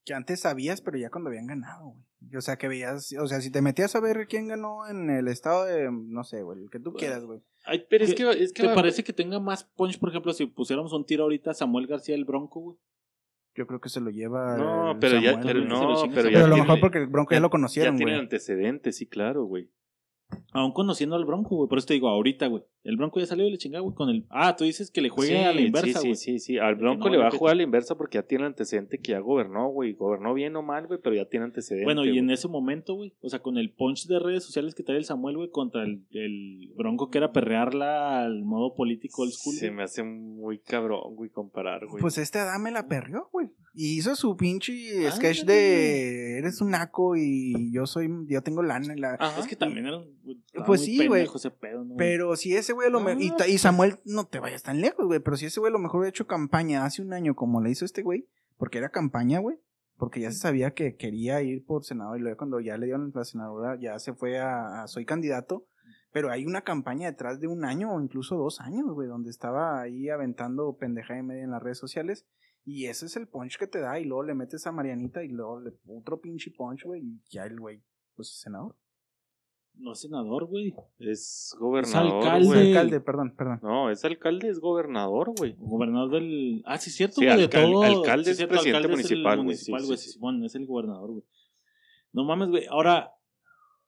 Que antes sabías, pero ya cuando habían ganado, güey. O sea, que veías, o sea, si te metías a ver quién ganó en el estado de, no sé, güey, el que tú quieras, güey. Ay, Pero es ¿qué- que, es que ¿Te va- parece que tenga más punch, por ejemplo, si pusiéramos un tiro ahorita a Samuel García el Bronco, güey? Yo creo que se lo lleva. No, pero ya, pero no, pero ya Pero a lo tiene- mejor porque el Bronco ya, lo ya conocieron, tienen güey. antecedentes, sí, claro, güey. Aún conociendo al Bronco, güey. Por eso te digo, ahorita, güey. El Bronco ya salió de la chingada, güey, con el... Ah, tú dices que le juegue Sí, a la inversa, güey. sí, sí, sí. Al Bronco no le va a jugar a la inversa porque ya tiene antecedente que ya gobernó, güey. Gobernó bien o mal, güey, pero ya tiene antecedente. Bueno, y en ese momento, güey, o sea, con el punch de redes sociales que trae el Samuel, güey, contra el, el Bronco que era perrearla al modo político old school. Se me hace muy cabrón, güey, comparar, güey. Pues este Adame la perrió, güey. Y hizo su pinche Ah, sketch de eres un naco y yo soy, yo tengo lana. y la- Ajá. Es que también era un... Pues muy sí, güey. Pero si ese güey a lo No, mejor. Y, ta- y Samuel, no te vayas tan lejos, güey. Pero si ese güey a lo mejor hubiera hecho campaña hace un año como le hizo este güey, porque era campaña, güey. Porque ya se sabía que quería ir por senador y luego cuando ya le dieron la senadora ya se fue a, a soy candidato. Pero hay una campaña detrás de un año o incluso dos años, güey, donde estaba ahí aventando pendeja y media en las redes sociales. Y ese es el punch que te da. Y luego le metes a Marianita y luego le, otro pinche punch, güey. Y ya el güey, pues es senador. No es senador, güey. Es gobernador, alcalde. güey. Alcalde, perdón, perdón. No, es alcalde, es gobernador, güey. Gobernador del... Ah, sí, es cierto, Sí, güey, de alcal- todo. alcalde Sí, es cierto, presidente alcalde es municipal, güey, municipal, güey, sí, sí. Simón, es el gobernador, güey. No mames, güey. Ahora,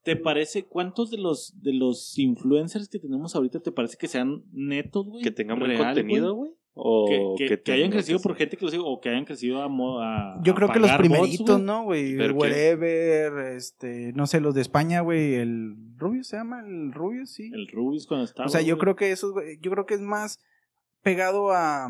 ¿te parece cuántos de los de los influencers que tenemos ahorita te parece que sean netos, güey? Que tengan buen Real, contenido, güey. O Que, que- que hayan crecido por gente que lo sigue o que hayan crecido a, a Yo a creo que los bots, primeritos. ¿no, güey? Wherever, este, no sé, los de España, güey, el Rubio se llama, el Rubio, sí. El Rubius cuando estaba. o sea, yo creo que esos, güey, yo creo que es más pegado a,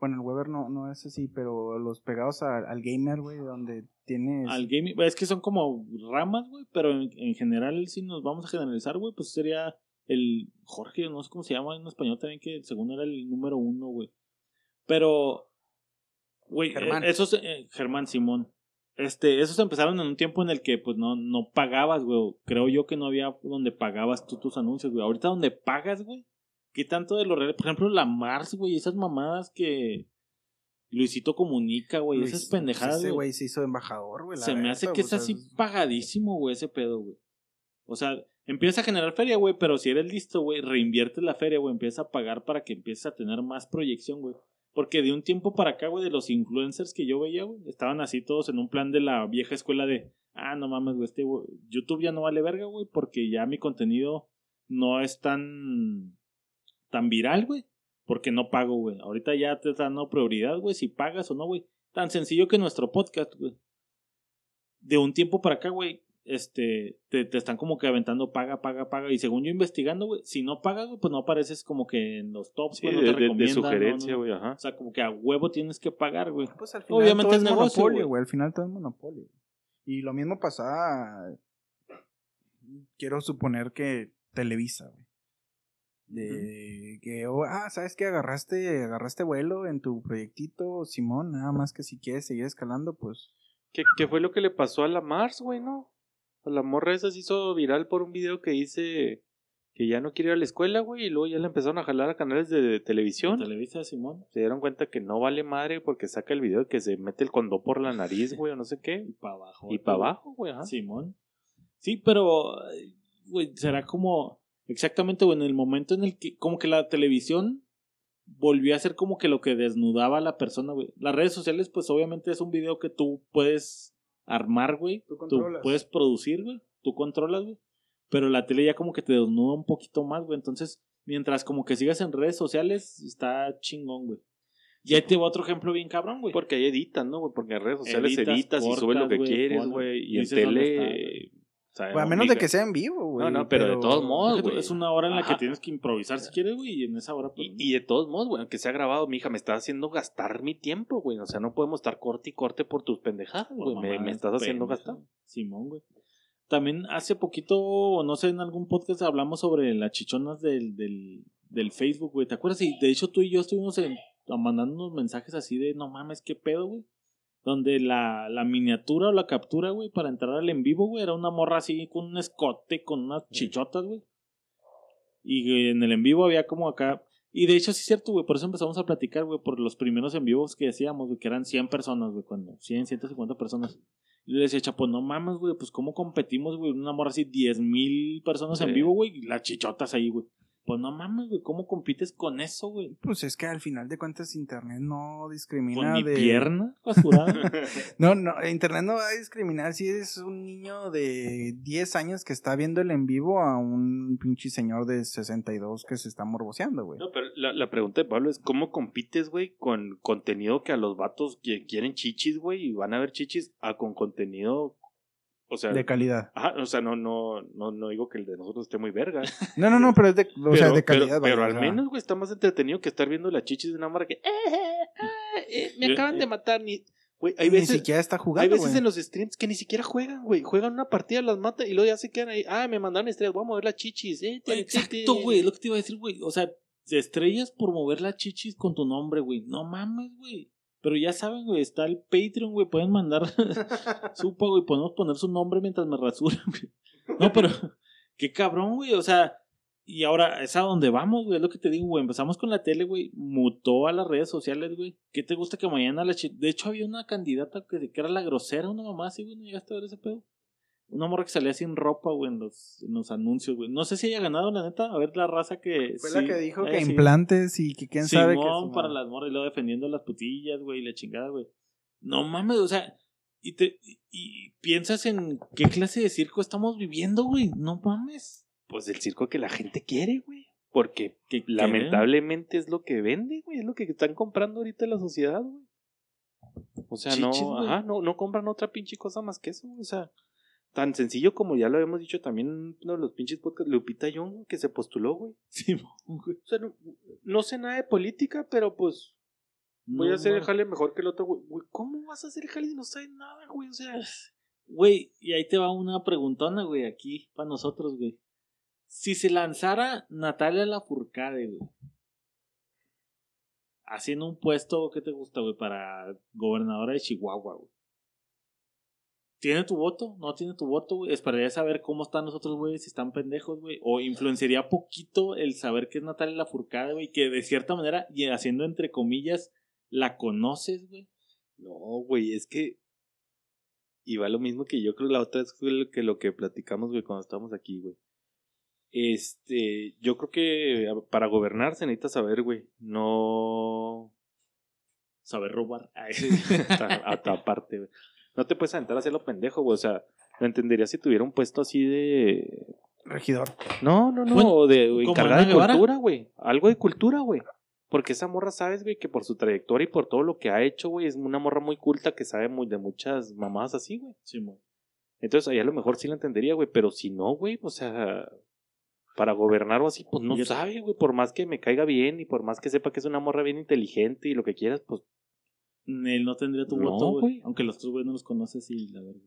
bueno, el Weber no, no es así, pero los pegados a- al gamer, güey, donde tienes... Al gaming, es que son como ramas, güey, pero en, en general, si nos vamos a generalizar, güey, pues sería el Jorge, no sé cómo se llama en español también, que según era el número uno, güey. Pero, güey, Germán. eh, esos, eh, Germán Simón, este, esos empezaron en un tiempo en el que, pues, no, no pagabas, güey. Creo yo que no había donde pagabas tú tus anuncios, güey. Ahorita donde pagas, güey, ¿qué tanto de lo real? Por ejemplo, la Mars, güey, esas mamadas que Luisito comunica, güey, Luis- esas pendejadas, Ese güey. se hizo embajador, güey. Se me hace que es así pagadísimo, güey, ese pedo, güey. O sea, empieza a generar feria, güey, pero si eres listo, güey, reinvierte la feria, güey, empieza a pagar para que empieces a tener más proyección, güey. Porque de un tiempo para acá, güey, de los influencers que yo veía, güey, estaban así todos en un plan de la vieja escuela de, ah, no mames, güey, este, güey, YouTube ya no vale verga, güey, porque ya mi contenido no es tan, tan viral, güey, porque no pago, güey. Ahorita ya te están dando prioridad, güey, si pagas o no, güey. Tan sencillo que nuestro podcast, güey. De un tiempo para acá, güey, este, te, te están como que aventando paga, paga, paga. Y según yo investigando, güey, si no pagas, güey, pues no apareces como que en los tops, Sí, güey, no de, te de- de recomiendan, no, sugerencia, no. güey, ajá. O sea, como que a huevo tienes que pagar, güey. Pues al final Obviamente todo es es negocio, monopolio, güey. Al final todo es monopolio. Y lo mismo pasaba. Quiero suponer que Televisa, güey. De que, oh, ah, ¿sabes qué? Agarraste, agarraste vuelo en tu proyectito, Simón. Nada más que si quieres seguir escalando, pues. ¿Qué, qué fue lo que le pasó a la Mars, güey, no? A la morra esa se hizo viral por un video que dice que ya no quiere ir a la escuela, güey, y luego ya le empezaron a jalar a canales de televisión. Televisa, Simón. Se dieron cuenta que no vale madre porque saca el video de que se mete el condón por la nariz, güey, o no sé qué. Y para abajo. Y para abajo, güey, ajá. Simón. Sí, pero, güey, será como, exactamente, güey, en el momento en el que, como que la televisión volvió a ser como que lo que desnudaba a la persona, güey. Las redes sociales, pues obviamente es un video que tú puedes armar, güey. Tú Tú controlas. puedes producir, güey. Tú controlas, güey. Pero la tele ya como que te desnuda un poquito más, güey. Entonces, Mientras como que sigas en redes sociales, está chingón, güey. Y ahí te va otro ejemplo bien cabrón, güey. Porque ahí editan, ¿no, güey? Porque en redes sociales Editas, editas, y subes lo que quieres, güey. Y en tele. O sea, Güey, a menos de que sea en vivo, güey. No, no, pero de todos modos, güey. Es una hora en la Ajá. que tienes que improvisar si quieres, güey, y en esa hora... pues, Y, y de todos modos, güey, aunque sea grabado, mi hija me está haciendo gastar mi tiempo, güey. O sea, no podemos estar corte y corte por tus pendejadas, güey. Me, me estás haciendo gastar. Simón, güey. También hace poquito, o no sé, en algún podcast hablamos sobre las chichonas del, del, del Facebook, güey. ¿Te acuerdas? Y de hecho tú y yo estuvimos en, mandando unos mensajes así de, no mames, qué pedo, güey. Donde la, la miniatura o la captura, güey, para entrar al en vivo, güey, era una morra así con un escote, con unas chichotas, güey. Y en el en vivo había como acá. Y de hecho, sí es cierto, güey. Por eso empezamos a platicar, güey, por los primeros en vivos que hacíamos, güey, que eran 100 personas, güey, cuando 100, 150 personas. Y le decía, Chapo, no mames, güey, pues cómo competimos, güey, una morra así, 10 mil personas en vivo, güey, y las chichotas ahí, güey. Pues no mames, güey, ¿cómo compites con eso, güey? Pues es que al final de cuentas Internet no Con discrimina mi de... pierna rasurada. No, no, Internet no va a discriminar si eres un niño de 10 años que está viendo el en vivo a un pinche señor de 62 que se está morboseando, güey. No, pero la, la pregunta de Pablo es: ¿cómo compites, güey, con contenido que a los vatos que quieren chichis, güey, y van a ver chichis, a con contenido. O sea. De calidad. Ajá, o sea, no, no, no, no digo que el de nosotros esté muy verga. No, no, no, pero es de, o pero, sea, de pero- calidad. pero vaya, al menos, güey, está más entretenido que estar viendo las chichis de una marca que. "Eh, eh, ah, eh, me acaban de matar. Ni, güey, hay Ni veces. siquiera está Hay jugando, veces güey. en los streams que ni siquiera juegan, güey. Juegan una partida, las mata y luego ya se quedan ahí. Ah, me mandaron estrellas, voy a mover las chichis. Eh, te- Exacto, güey, lo que te iba a decir, güey. O sea, estrellas por mover las chichis con tu nombre, güey. No mames, güey. Pero ya saben, güey, está el Patreon, güey. Pueden mandar su pago y podemos poner su nombre mientras me rasuran, güey. No, pero qué cabrón, güey. O sea, y ahora es a donde vamos, güey. Es lo que te digo, güey. Empezamos con la tele, güey. Mutó a las redes sociales, güey. ¿Qué te gusta que mañana la De hecho, había una candidata que, que era la grosera, una mamá así, güey. ¿No llegaste a ver ese pedo? Una morra que salía sin ropa, güey, en los, en los anuncios, güey. No sé si haya ganado, la neta. A ver la raza que. Fue sí, la que dijo eh, que sí. implantes y que quién sabe que... Simón para las morras y luego defendiendo las putillas, güey, y la chingada, güey. No mames, o sea, y te y, y piensas en qué clase de circo estamos viviendo, güey. No mames. Pues el circo que la gente quiere, güey. Porque Que lamentablemente es lo que vende, güey. Es lo que están comprando ahorita en la sociedad, güey. O sea, Chichis, no, ajá, no, no compran otra pinche cosa más que eso, güey. O sea, tan sencillo como ya lo habíamos dicho también en uno de los pinches podcasts, Lupita Young, que se postuló, güey. Simón, güey. O sea, no, no sé nada de política, pero pues voy No a hacer el jale mejor que el otro, güey. Güey, ¿Cómo vas a hacer el jale y no sabes nada, güey? O sea, Güey, y ahí te va una preguntona, güey, aquí para nosotros, güey. Si se lanzara Natalia Lafourcade, güey. Haciendo un puesto, ¿qué te gusta, güey? Para gobernadora de Chihuahua, güey. ¿Tiene tu voto? ¿No tiene tu voto, güey? Esperaría saber cómo están los otros, güey, si están pendejos, güey. O influenciaría poquito el saber que es Natalia Lafourcade, güey. Que de cierta manera, y haciendo entre comillas, la conoces, güey. No, güey, es que. Y va lo mismo que yo creo la otra vez fue lo que, lo que platicamos, güey, cuando estábamos aquí, güey. Este, yo creo que a- para gobernar se necesita saber, güey. No. Saber robar. Hasta, hasta aparte, güey. No te puedes aventar a hacerlo pendejo, güey. O sea, lo entendería si tuviera un puesto así de. Regidor. No, no, no. Bueno, de encargada de cultura, güey. Algo de cultura, güey. Porque esa morra, sabes, güey, que por su trayectoria y por todo lo que ha hecho, güey, es una morra muy culta que sabe muy de muchas mamadas así, güey. Simón. Entonces ahí a lo mejor sí la entendería, güey, pero si no, güey, o sea, para gobernar o así, pues no sabe, güey, por más que me caiga bien y por más que sepa que es una morra bien inteligente y lo que quieras, pues Él no tendría tu No, voto, güey. Aunque los otros güey no los conoces y la verdad.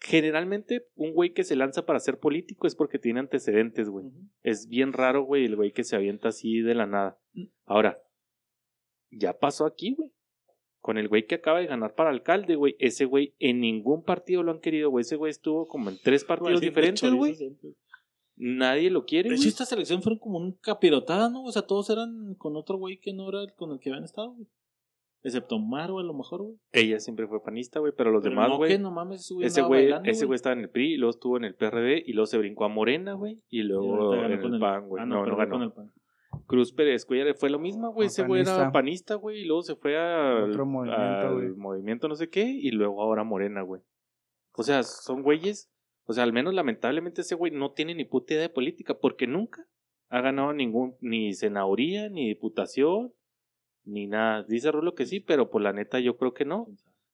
generalmente un güey que se lanza para ser político es porque tiene antecedentes, güey. Es bien raro, güey, el güey que se avienta así de la nada. Mm. Ahora, ya pasó aquí, güey. Con el güey que acaba de ganar para alcalde, güey. Ese güey en ningún partido lo han querido, güey. Ese güey estuvo como en tres partidos diferentes, güey. Nadie lo quiere, güey. esta selección fueron como un capirotada, ¿no? O sea, todos eran con otro güey que no era el con el que habían estado, güey. Excepto Maro, a lo mejor, güey. Ella siempre fue panista, güey, pero los Pero demás, no, güey. que no mames, ese güey Ese güey, bailando, ese güey estaba en el PRI, y luego estuvo en el PRD y luego se brincó a Morena, güey, y Y luego ahorita en ganó el PAN, güey. Ah, No, no, no, perdió ganó. con el PAN. Cruz Pérez Cuellar fue lo mismo, güey. Ese güey era panista. güey, y luego se fue a, Otro movimiento, al güey. movimiento no sé qué, y luego ahora Morena, güey. O sea, son güeyes, o sea, al menos lamentablemente ese güey no tiene ni puta idea de política, porque nunca, ha ganado ningún, ni senaduría, ni diputación, ni nada. Dice Rulo que sí, pero por la neta yo creo que no.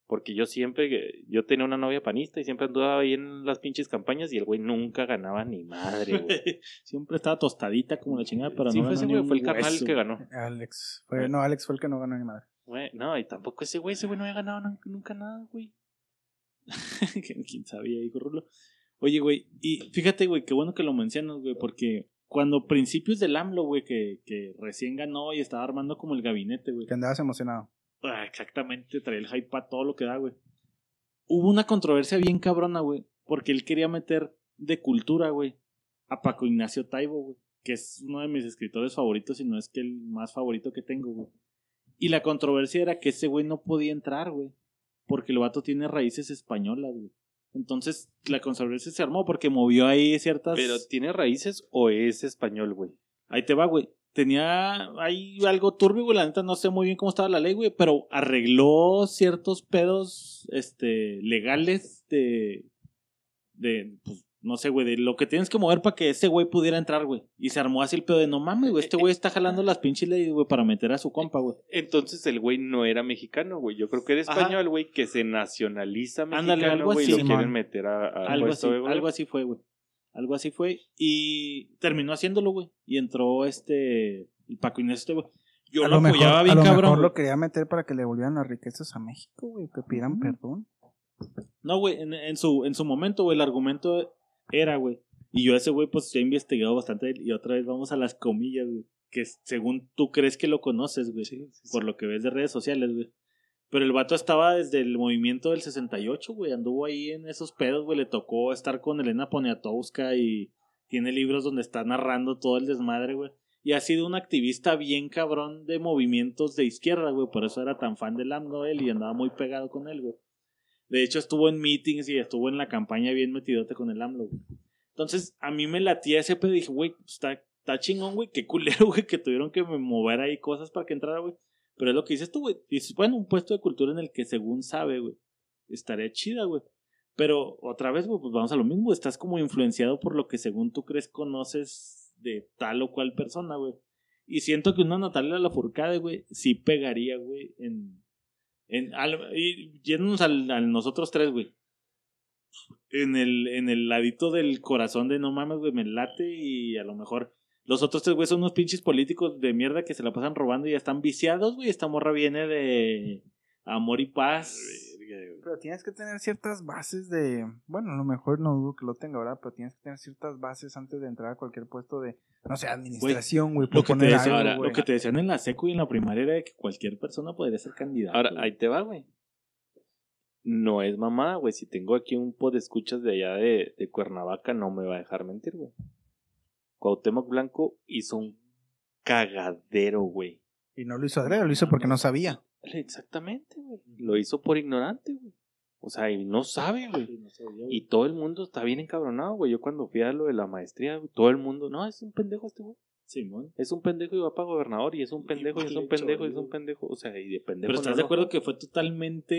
Porque yo siempre, yo tenía una novia panista y siempre andaba ahí en las pinches campañas y el güey nunca ganaba ni madre, güey. Siempre estaba tostadita como la chingada, pero Sí, no fue ese güey, fue el carnal que ganó. Alex. Fue, no, Alex fue el que no ganó ni madre. Güey, no, y tampoco ese güey, ese güey no había ganado nun- nunca nada, güey. ¿Quién sabía, dijo Rulo? Oye, güey, y fíjate, güey, qué bueno que lo mencionas, güey, porque cuando principios del AMLO, güey, que, que recién ganó y estaba armando como el gabinete, güey. Que andabas emocionado. Ah, exactamente, traía el hype a todo lo que da, güey. Hubo una controversia bien cabrona, güey, porque él quería meter de cultura, güey, a Paco Ignacio Taibo, güey, que es uno de mis escritores favoritos y no es que el más favorito que tengo, güey. Y la controversia era que ese güey no podía entrar, güey, porque el vato tiene raíces españolas, güey. Entonces, la controversia se armó porque movió ahí ciertas... Pero ¿tiene raíces o es español, güey? Ahí te va, güey. Tenía ahí algo turbio, güey. La neta no sé muy bien cómo estaba la ley, güey. Pero arregló ciertos pedos este, legales de. De. Pues, no sé, güey. De lo que tienes que mover para que ese güey pudiera entrar, güey. Y se armó así el pedo de no mames, güey. Este güey está jalando las pinches leyes, güey, para meter a su compa, güey. Entonces el güey no era mexicano, güey. Yo creo que era español, güey, que se nacionaliza mexicano, Ándale, algo güey, y así, lo quieren meter a, a Algo puesto así, de, güey. algo así fue, güey. Algo así fue. Y terminó haciéndolo, güey. Y entró este. El Paco Inés, este, güey. Yo a lo, lo mejor, apoyaba a bien lo cabrón. mejor lo quería meter para que le volvieran las riquezas a México, güey. Que pidieran perdón. No, güey, en, en su, en su momento, güey, el argumento era, güey. Y yo a ese güey, pues, he investigado bastante. Y otra vez vamos a las comillas, güey. Que según tú crees que lo conoces, güey. Por lo que ves de redes sociales, güey. Pero el vato estaba desde el movimiento del 68, güey. Anduvo ahí en esos pedos, güey. Le tocó estar con Elena Poniatowska y tiene libros donde está narrando todo el desmadre, güey. Y ha sido un activista bien cabrón de movimientos de izquierda, güey. Por eso era tan fan del AMLO él y andaba muy pegado con él, güey. De hecho, estuvo en meetings y estuvo en la campaña bien metidote con el AMLO, güey. Entonces, a mí me latía ese pedo y dije, güey, pues, está, está chingón, güey. Qué culero, güey, que tuvieron que mover ahí cosas para que entrara, güey. Pero es lo que dices tú, güey. Dices, bueno, un puesto de cultura en el que según sabe, güey. Estaría chida, güey. Pero otra vez, güey, pues vamos a lo mismo. Estás como influenciado por lo que según tú crees conoces de tal o cual persona, güey. Y siento que una Natalia Lafourcade, güey, sí pegaría, güey, en... en al- y yéndonos al, al nosotros tres, güey. En el, en el ladito del corazón de no mames, güey, me late y a lo mejor... Los otros tres, güey, son unos pinches políticos de mierda que se la pasan robando y ya están viciados, güey. Esta morra viene de amor y paz. Pero tienes que tener ciertas bases de. Bueno, a lo mejor no dudo que lo tenga, ¿verdad? Pero tienes que tener ciertas bases antes de entrar a cualquier puesto de. No sé, administración, güey. Lo por que, te poner decían, algo, ahora, güey. lo que te decían en la secu y en la primaria era de que cualquier persona podría ser candidato. Ahora, ahí te va, güey. No es mamá, güey. Si tengo aquí un pod de escuchas de allá de, de Cuernavaca, no me va a dejar mentir, güey. Cuauhtémoc Blanco hizo un cagadero, güey. Y no lo hizo adrede, lo hizo porque no sabía. Exactamente, güey. Lo hizo por ignorante, güey. O sea, y no sabe, güey. Sí, no sabía, güey. Y todo el mundo está bien encabronado, güey. Yo cuando fui a lo de la maestría, güey, todo el mundo, no, es un pendejo este güey. Simón. Es un pendejo y va para gobernador. Y es un pendejo y es un pendejo y es un pendejo. O sea, y de pendejo. Pero estás no de acuerdo que fue totalmente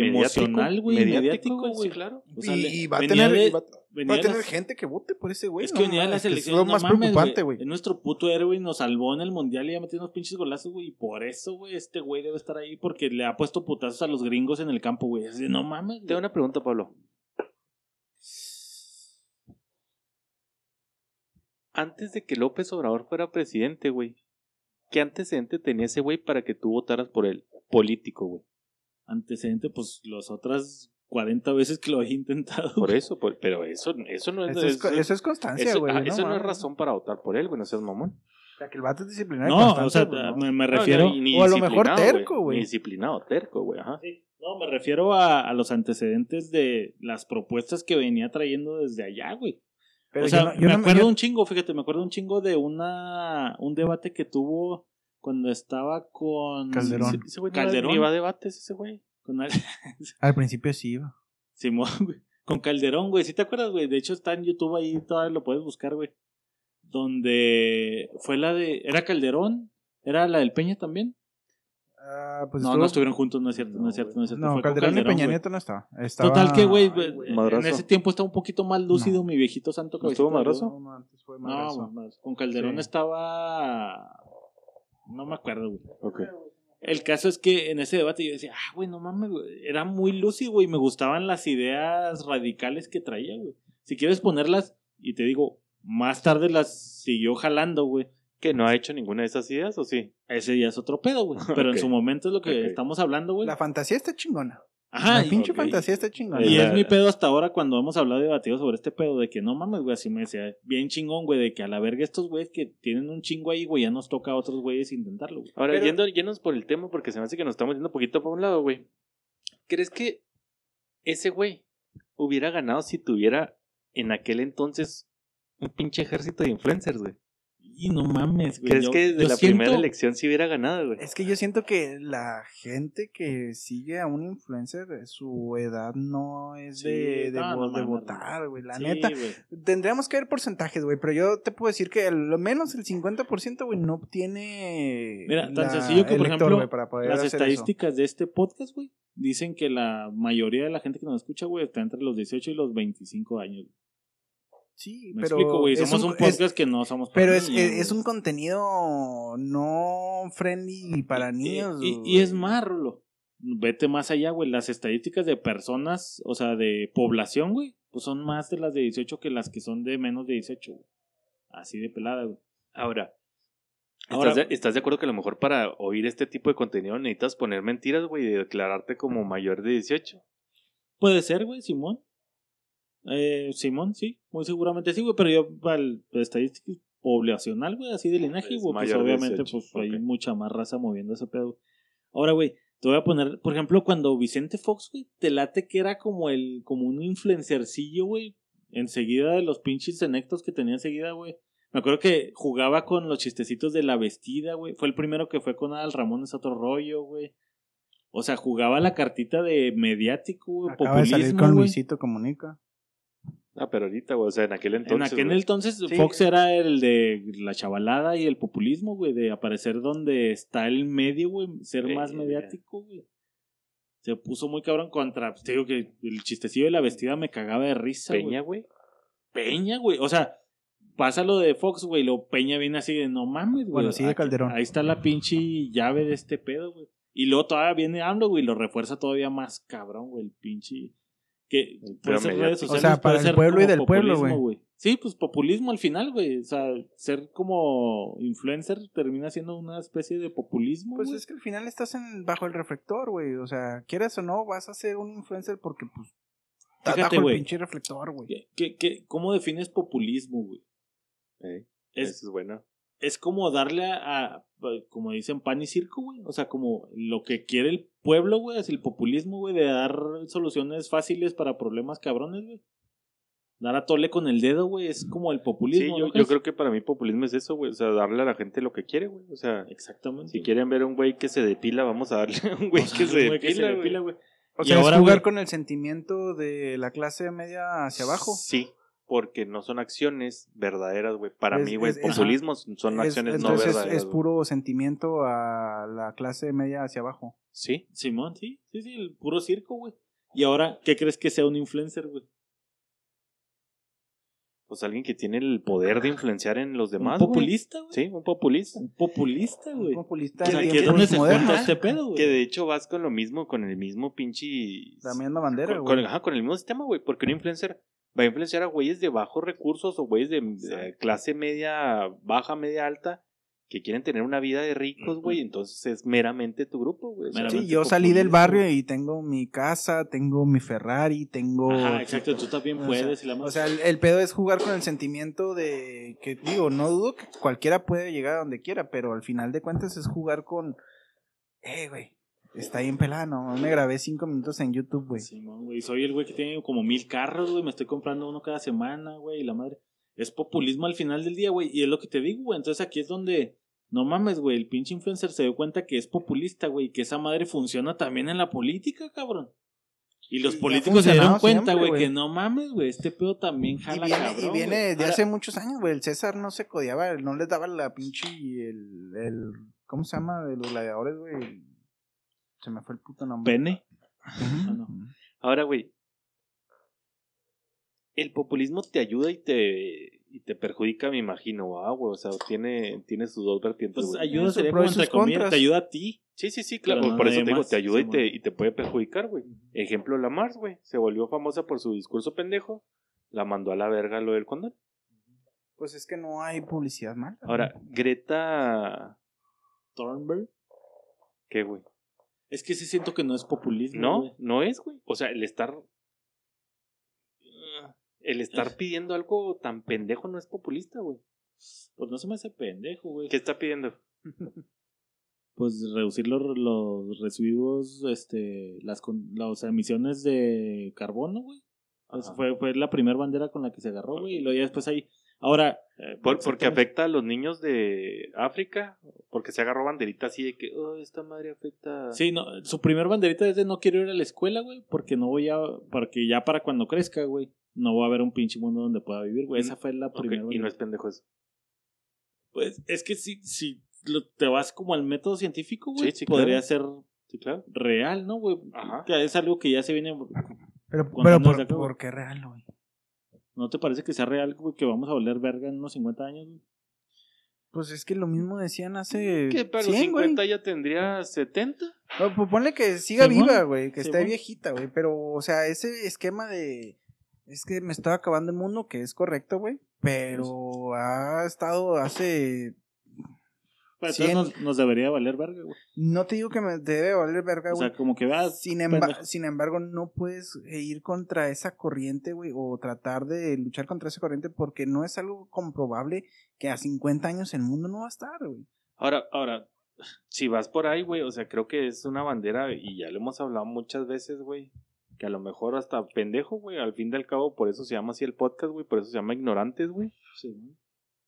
Mediático, emocional, güey. mediático, güey, sí, claro. O sea, y, va a tener, de- va, venía va a tener las- gente que vote por ese güey. Es no que venía de las elecciones. Es lo no más mames, preocupante, güey. Es nuestro puto héroe y nos salvó en el mundial y ya metió unos pinches golazos, güey. Y por eso, güey, este güey debe estar ahí porque le ha puesto putazos a los gringos en el campo, güey. No mames. Tengo una pregunta, Pablo. Antes de que López Obrador fuera presidente, güey, ¿qué antecedente tenía ese güey para que tú votaras por él? Político, güey. Antecedente, pues las otras 40 veces que lo había intentado. Por eso, por- pero eso, eso no es, Eso es, co- eso es constancia, eso- güey. ah, eso no es razón para votar por él, güey, no seas mamón. O sea, que el vato es disciplinario. No, o sea, no. me, me refiero. no, y ni o a lo mejor disciplinado, terco, güey. Ni disciplinado, terco, güey, ajá. Sí, No, me refiero a, a los antecedentes de las propuestas que venía trayendo desde allá, güey. Pero o sea, yo no- yo me no acuerdo yo- un chingo, fíjate, me acuerdo un chingo de una un debate que tuvo cuando estaba con Calderón. Ese- ese güey Calderón. ni va a debates ese güey. con al- Al principio sí iba. Simón, güey. Con Calderón, güey. ¿Sí te acuerdas, güey? De hecho está en YouTube ahí, todavía lo puedes buscar, güey. Donde fue la de. ¿Era Calderón? ¿Era la del Peña también? Ah, pues no, estuvo- no estuvieron juntos, no es cierto, no, es cierto, no es cierto. No, Fue con Calderón, y Peña. Nieto no estaba. Estaba- Total que, güey, güey. en ese tiempo estaba un poquito más lúcido mi viejito santo ¿No estuvo madrazo? No, antes fue No, madrazo. más. con Calderón Sí. estaba... No me acuerdo, güey. Ok. El caso es que en ese debate yo decía, ah, güey, no mames, güey. Era muy lúcido, güey. Me gustaban las ideas radicales que traía, güey. Si quieres ponerlas, y te digo, más tarde las siguió jalando, güey. ¿Que no ha hecho ninguna de esas ideas o sí? Ese ya es otro pedo, güey. Pero en su momento es lo que estamos hablando, güey. La fantasía está chingona. Ajá, la pinche fantasía está chingona. y es mi pedo hasta ahora cuando hemos hablado y debatido sobre este pedo de que no mames, güey, así me decía, bien chingón, güey, de que a la verga estos güeyes que tienen un chingo ahí, güey, ya nos toca a otros güeyes intentarlo, güey. Ahora, Pero- yendo, yéndonos por el tema, porque se me hace que nos estamos yendo un poquito para un lado, güey. ¿Crees que ese güey hubiera ganado si tuviera en aquel entonces un pinche ejército de influencers, güey? Y no mames, güey. ¿Crees yo- que desde yo la siento- primera elección sí hubiera ganado, güey? Es que yo siento que la gente que sigue a un influencer, su edad no es Sí, de, de, no, vo- no de votar, güey. La Sí, neta, tendríamos que ver porcentajes, güey. Pero yo te puedo decir que lo menos el 50%, güey, no obtiene. Mira, tan sencillo que, el por lector, ejemplo, güey, para poder Las eso. estadísticas de este podcast, güey, dicen que la mayoría de la gente que nos escucha, güey, está entre los 18 y los 25 años. Sí, Me pero. explico, güey. es Somos un, es- podcast que no somos para Pero es, niños, es, es un contenido no friendly para Y- niños. Y, güey. y es más, Rulo. Vete más allá, güey. Las estadísticas de personas, o sea, de población, güey, pues son más de las de 18 que las que son de menos de 18, güey. Así de pelada, güey. Ahora, Ahora- ¿estás, de, estás de acuerdo que a lo mejor para oír este tipo de contenido necesitas poner mentiras, güey, y declararte como mayor de 18? Puede ser, güey, Simón. Eh, Simón, sí, muy seguramente sí, güey, pero yo, para el estadística poblacional, güey, así de linaje, güey, pues obviamente, 18, pues hay mucha más raza moviendo ese pedo. Ahora, güey, te voy a poner, por ejemplo, cuando Vicente Fox, güey, te late que era como el, como un influencercillo, güey, enseguida de los pinches senectos que tenía enseguida, güey. Me acuerdo que jugaba con los chistecitos de la vestida, güey. Fue el primero que fue con Adal Ramón, es otro rollo, güey. O sea, jugaba la cartita de mediático, güey, Acaba de salir populismo, con. Luisito Comunica. Ah, pero ahorita, güey, o sea, en aquel entonces. en aquel güey. entonces Sí. Fox era el de la chavalada y el populismo, güey, de aparecer donde está el medio, güey, ser más mediático, güey. Se puso muy cabrón contra, pues, te digo que el chistecillo de la vestida me cagaba de risa, güey. Peña, güey. Peña, güey. O sea, pasa lo de Fox, güey, lo Peña viene así de no mames, güey. Bueno, sigue Aquí- Calderón. Ahí está la pinche llave de este pedo, güey. Y luego todavía viene AMLO, güey, y lo refuerza todavía más cabrón, güey, el pinche. Que El puede ser redes O sociales, sea, puede para el ser pueblo y del pueblo, güey. Sí, pues populismo al final, güey. O sea, ser como influencer termina siendo una especie de populismo. Pues es que al final estás en, bajo el reflector, güey. O sea, quieras o no, vas a ser un influencer porque, pues, estás Fíjate, bajo güey. el pinche reflector, güey. ¿Qué- qué- qué- cómo defines populismo, güey? Eh, Es, Eso es bueno. Es como darle a, a- como dicen, pan y circo, güey. O sea, como lo que quiere el pueblo, güey, es el populismo, güey, de dar soluciones fáciles para problemas cabrones, güey. Dar a tole con el dedo, güey, es como el Sí, populismo. yo, ¿no yo creo que para mí populismo es eso, güey. O sea, darle a la gente lo que quiere, güey. O sea, Exactamente. si quieren ver a un güey que se depila, vamos a darle a un güey O sea, que, se güey que se depila, güey. O Y sea, ahora, es jugar güey- con el sentimiento de la clase media hacia abajo. Sí, porque no son acciones verdaderas, güey. Para Es- mí, güey, es- es- populismo son Es- acciones no es- verdaderas. es, puro sentimiento a la clase media hacia abajo. Sí, Simón, sí, sí, sí, el puro circo, güey. Y ahora, ¿qué crees que sea un influencer, güey? pues alguien que tiene el poder de influenciar en los demás. un populista, güey. Sí, un populista. Un populista, güey. Un populista en que es donde se cuenta este pedo, güey. Que de hecho vas con lo mismo, con el mismo pinche. La misma bandera, con, güey. con- ajá, con el mismo sistema, güey. Porque un influencer va a influenciar a güeyes de bajos recursos o güeyes de, de clase media, baja, media alta, que quieren tener una vida de ricos, güey. Entonces es meramente tu grupo, güey. O Sí, yo salí del barrio y tengo mi casa, tengo mi Ferrari, tengo... Ajá, exacto, tú también O puedes. sea, y la O madre. sea, el, el pedo es jugar con el sentimiento de que, digo, no dudo que cualquiera puede llegar a donde quiera, pero al final de cuentas es jugar con, eh, güey, está bien pelada, no, me grabé cinco minutos en YouTube, güey. Simón, güey. Soy el güey que tiene como mil carros, güey. Me estoy comprando uno cada semana, güey. Y la madre. Es populismo al final del día, güey. Y es lo que te digo, güey. Entonces aquí es donde. No mames, güey. El pinche influencer se dio cuenta que es populista, güey. Y que esa madre funciona también en la política, cabrón. Y los Y políticos se dieron cuenta, güey, que no mames, güey. Este pedo también Y jala viene, cabrón. y viene de Ahora, hace muchos años, güey. El César no se codiaba, no les daba la pinche. El, el, ¿Cómo se llama? De los gladiadores, güey. Se me fue el puto nombre. Pene. Ah, no. Ahora, güey. El populismo te ayuda y te, y te perjudica, me imagino, ah, güey. O sea, tiene, tiene sus dos vertientes, Pues ayuda Sus sería como entre comillas, te ayuda a ti. Sí, sí, sí, claro. Pero no por eso te digo, te ayuda y, te, y te puede perjudicar, güey. Ejemplo, la Mars, güey. Se volvió famosa por su discurso pendejo. La mandó a la verga lo del condón. Pues es que no hay publicidad mala. Ahora, Greta. Thornberg. ¿Qué, güey? Es que sí siento que no es populismo. No, güey. no es, güey. O sea, el estar. El estar pidiendo algo tan pendejo no es populista, güey. Pues no se me hace pendejo, güey. ¿Qué está pidiendo? Pues reducir los, los residuos, este, las, con- las emisiones de carbono, güey. Pues fue, fue la primera bandera con la que se agarró, güey. Y luego ya después ahí. Ahora. eh, Por- porque afecta a los niños de África. Porque se agarró banderita así de que, oh, esta madre afecta. Sí, no, su primer banderita es de no quiero ir a la escuela, güey, porque no voy a, porque ya para cuando crezca, güey, no va a haber un pinche mundo donde pueda vivir, güey. Esa fue la primera. y no es pendejo eso. Pues es que si, si lo- te vas como al método científico, güey, Sí, sí, podría claro. ser Sí, claro. real, ¿no, güey? Ajá. Que es algo que ya se viene. Pero, pero por. ¿por qué real, güey? ¿No te parece que sea real, güey, que vamos a valer verga en unos 50 años, güey? Pues es que lo mismo decían hace Que para los 100, güey. 50 ya tendría 70. No, pues ponle que siga viva, güey, que esté viejita, güey. Pero, o sea, ese esquema de. Es que me está acabando el mundo, que es correcto, güey. Pero ha estado hace. Pero nos, nos debería valer verga, güey. No te digo que me debe valer verga, O güey. sea, como que veas. sin, emba- sin embargo, no puedes eh, ir contra esa corriente, güey, o tratar de luchar contra esa corriente porque no es algo comprobable que a 50 años el mundo no va a estar, güey. Ahora, ahora, si vas por ahí, güey, o sea, creo que es una bandera y ya lo hemos hablado muchas veces, güey. Que a lo mejor hasta pendejo, güey. Al fin del cabo, por eso se llama así el podcast, güey. Por eso se llama Ignorantes, güey. Sí.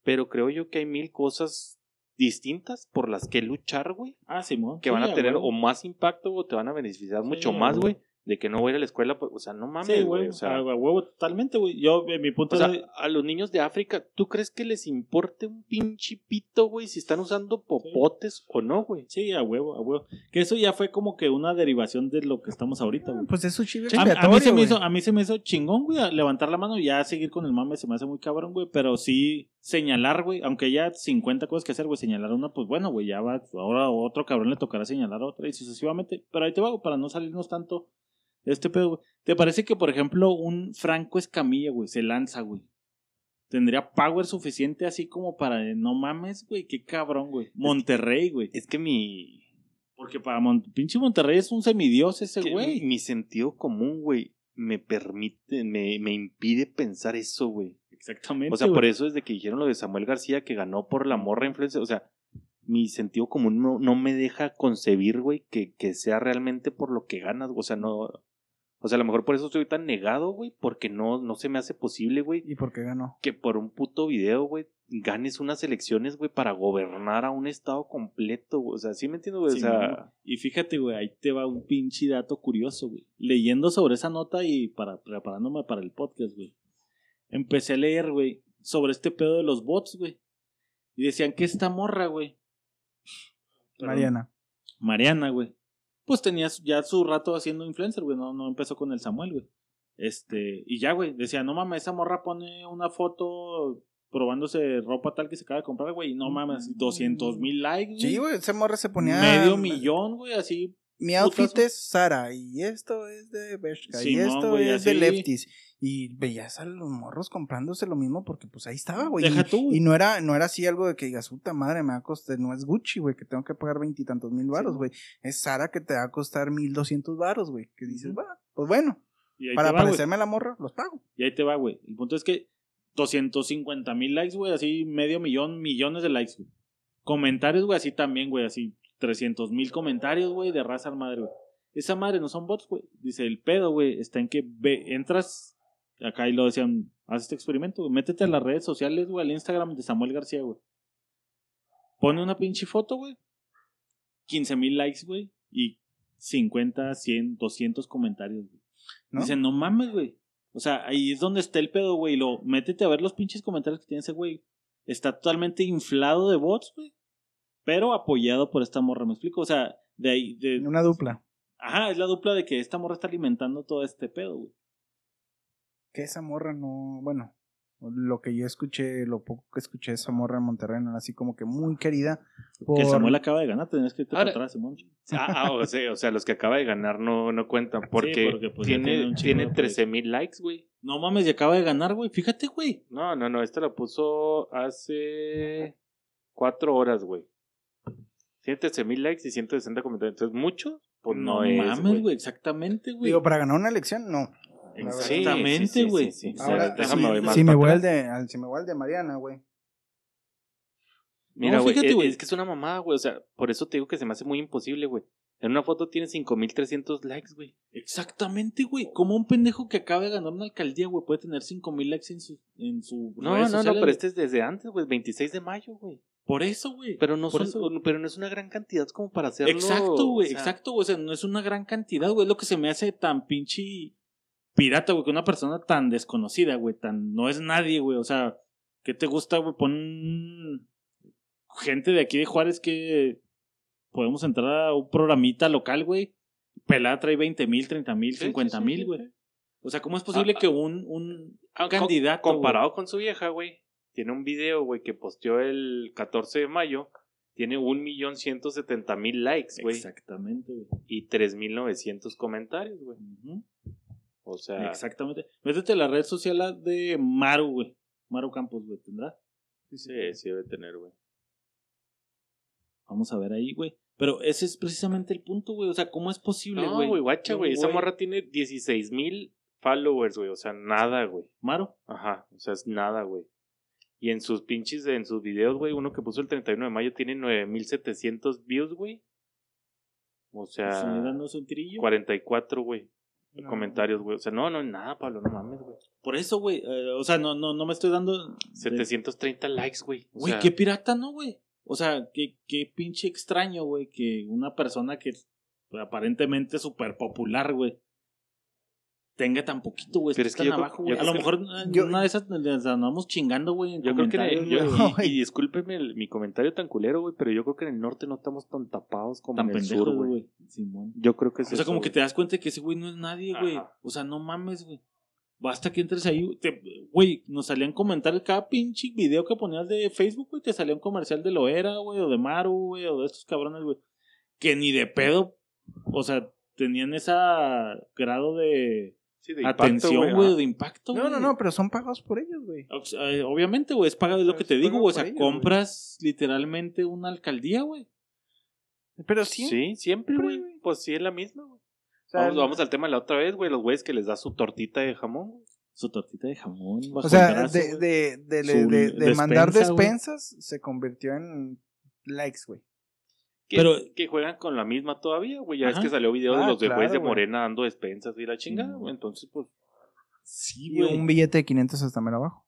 Pero creo yo que hay mil cosas distintas por las que luchar, güey. Ah, Simón. Que Sí, van a tener o más impacto o te van a beneficiar Sí, mucho más, güey. De que no voy a ir a la escuela, pues, o sea, no mames, Sí, güey. güey. O sea, a huevo totalmente, güey. Yo, en mi punto o sea, de- a los niños de África, ¿tú crees que les importe un pinche pito, güey, si están usando popotes o no, güey? Sí, a huevo, a huevo. Que eso ya fue como que una derivación de lo que estamos ahorita, güey. Pues es su chivo A, a mí se me hizo, a mí se me hizo chingón, güey, a levantar la mano y ya seguir con el mame se me hace muy cabrón, güey, pero sí señalar, güey, aunque ya 50 cosas que hacer, güey, señalar una, pues bueno, güey, ya va, ahora a otro cabrón le tocará señalar otra y sucesivamente, pero ahí te va, para no salirnos tanto este pedo, güey. ¿Te parece que, por ejemplo, un Franco Escamilla, güey, se lanza, güey? Tendría power suficiente así como para, no mames, güey, qué cabrón, güey. Monterrey, güey. Es que mi, Porque para Mon- pinche Monterrey es un semidios ese que güey. mi, sentido común, güey, me permite, me, me impide pensar eso, güey. Exactamente. O sea, por eso desde que dijeron lo de Samuel García que ganó por la morra influencer, o sea, mi sentido común no, no me deja concebir, güey, que, que sea realmente por lo que ganas, o sea, no, o sea, a lo mejor por eso estoy tan negado, güey, porque no, no se me hace posible, güey, ¿Y por qué ganó? que por un puto video, güey, ganes unas elecciones, güey, para gobernar a un estado completo, güey. O sea, ¿sí me entiendo, güey? Sí, o sea. Y fíjate, güey, ahí te va un pinche dato curioso, güey. Leyendo sobre esa nota y para preparándome para el podcast, güey. Empecé a leer, güey, sobre este pedo de los bots, güey. Y decían que esta morra, güey. Mariana. Mariana, güey. Pues tenía ya su rato haciendo influencer, güey. No, no empezó con el Samuel, güey. Este, y ya, güey. Decía, no mames, esa morra pone una foto probándose ropa tal que se acaba de comprar, güey. Y no mames, 200 mil likes, Sí, güey, ese morra se ponía. Medio millón, güey, así. Mi outfit es Sara y esto es de Bershka y esto güey, es de. Lefties. Y veías a los morros comprándose lo mismo porque pues ahí estaba, güey. Deja Y- tú. Y no era, no era así algo de que digas, puta madre, me va a costar, no es Gucci, güey, que tengo que pagar veintitantos mil varos, Sí, güey. Es Sara que te va a costar mil doscientos varos, güey. Que dices, va, pues bueno, para va, parecerme a la morra, los pago. Y ahí te va, güey. El punto es que 250 mil likes, güey, así medio millón, millones de likes, güey. Comentarios, güey, así también, güey, así 300 mil comentarios, güey, de raza al madre, güey. Esa madre no son bots, güey. Dice, el pedo, güey, está en que ve, entras, acá y lo decían, haz este experimento, güey, métete a las redes sociales, güey, al Instagram de Samuel García, güey. Pone una pinche foto, güey. 15 mil likes, güey, y 50, 100, 200 comentarios, güey. ¿No? Dicen, no mames, güey. O sea, ahí es donde está el pedo, güey. Lo, métete a ver los pinches comentarios que tiene ese güey. Está totalmente inflado de bots, güey. Pero apoyado por esta morra, ¿me explico? O sea, de ahí, de, Una dupla. ajá, es la dupla de que esta morra está alimentando todo este pedo, güey. Que esa morra no. Bueno, lo que yo escuché, lo poco que escuché de esa morra en Monterrey, no era así como que muy querida. Por... Que el Samuel acaba de ganar, tenías que irte Ahora- para atrás, Simón. Ah, ah, o, sea, o sea, los que acaba de ganar no, no cuentan. Porque, porque, pues, tiene tiene, un chingo tiene de 13 mil likes, güey. No mames, ya acaba de ganar, güey. Fíjate, güey. No, no, no. Esta la puso hace cuatro horas, güey. Tiene 13 mil likes y 160 comentarios. Entonces, ¿mucho? Pues no, no es. mames, güey. Exactamente, güey. Digo, para ganar una elección, no. Exactamente, sí, sí, güey. sí, sí. Ahora, Déjame si, ver más si me voy al de, al- si me voy al de Mariana, güey. Mira, No, güey, fíjate, es, güey. es que es una mamada, güey. O sea, por eso te digo que se me hace muy imposible, güey. En una foto tiene 5300 likes, güey. Exactamente, güey. Como un pendejo que acaba de ganar una alcaldía, güey, puede tener 5000 likes en su, en su No, no, no, pero güey. este es desde antes, güey. 26 de mayo, güey. Por eso, güey. Pero no, Por son, eso. pero no es una gran cantidad como para hacerlo. Exacto, güey. o sea, Exacto, güey. O sea, no es una gran cantidad, güey. Es lo que se me hace tan pinche pirata, güey. Que una persona tan desconocida, güey. Tan. No es nadie, güey. O sea, ¿qué te gusta, güey? Pon gente de aquí de Juárez que podemos entrar a un programita local, güey. Pelada trae 20 mil, 30 mil, Sí, sí, 50 sí, mil, sí, güey. O sea, ¿cómo es posible Ah, que un, un Ah, candidato. comparado con su vieja, güey. Tiene un video, güey, que posteó el 14 de mayo. Tiene 1.170.000 likes, güey? güey. Exactamente, güey. Y 3.900 comentarios, güey. Ujú. O sea, Exactamente. Métete a la red social de Maru, güey. Maru Campos, güey. ¿Tendrá? sí, sí debe tener, güey. Vamos a ver ahí, güey. Pero ese es precisamente el punto, güey. O sea, ¿cómo es posible, No, güey? güey, guacha, güey. Esa morra tiene 16.000 followers, güey. O sea, nada, güey. Maru. Ajá, o sea, es nada, güey. Y en sus pinches, en sus videos, güey, uno que puso el 31 de mayo tiene 9700 views, güey. O Pues, sea, dándose un tirillo. 44, güey. No. Comentarios, güey. O sea, no, no, nada, Pablo, no mames, güey. Por eso, güey. eh, o sea, no, no, no me estoy dando. 730 likes, güey. O Güey, sea, qué pirata, ¿no, güey? O sea, qué, qué pinche extraño, güey, que una persona que es aparentemente súper popular, güey, tenga tan poquito, güey. Pero es que yo abajo, güey. A lo mejor yo- una de esas les andamos chingando, güey. Yo creo que, en el- yo- y, y discúlpeme el- mi comentario tan culero, güey, pero yo creo que en el norte no estamos tan tapados como tan en el sur, güey. Simón. Yo creo que es O sea, eso, como que te das cuenta que ese güey no es nadie, güey. O sea, no mames, güey. Basta que entres ahí. Güey, nos salían comentarios cada pinche video que ponías de Facebook, güey. Te salía un comercial de Loera, güey, o de Maru, güey, o de estos cabrones, güey. Que ni de pedo. O sea, tenían ese grado de Sí, de impacto, atención, güey, de impacto, No, no, no, pero son pagados por ellos, güey. Eh, Obviamente, güey, es pagado, es lo que te digo, güey. O sea, ellos, compras literalmente una alcaldía, güey. Pero sí. Sí, siempre, güey. güey. Pues sí, es la misma, güey. o sea, Vamos, vamos al tema de la otra vez, güey. Los güeyes que les da su tortita de jamón, güey. Su tortita de jamón. bajo O sea, el brazo, de, de, de, de- de mandar despensas se convirtió en likes, güey. Que, Pero- que juegan con la misma todavía, güey. Ya Ajá. es que salió video de Ah, los de güeyes claro, de güey. Morena dando despensas y la chingada, güey. Entonces, pues, Sí, güey. un billete de 500 hasta mero abajo.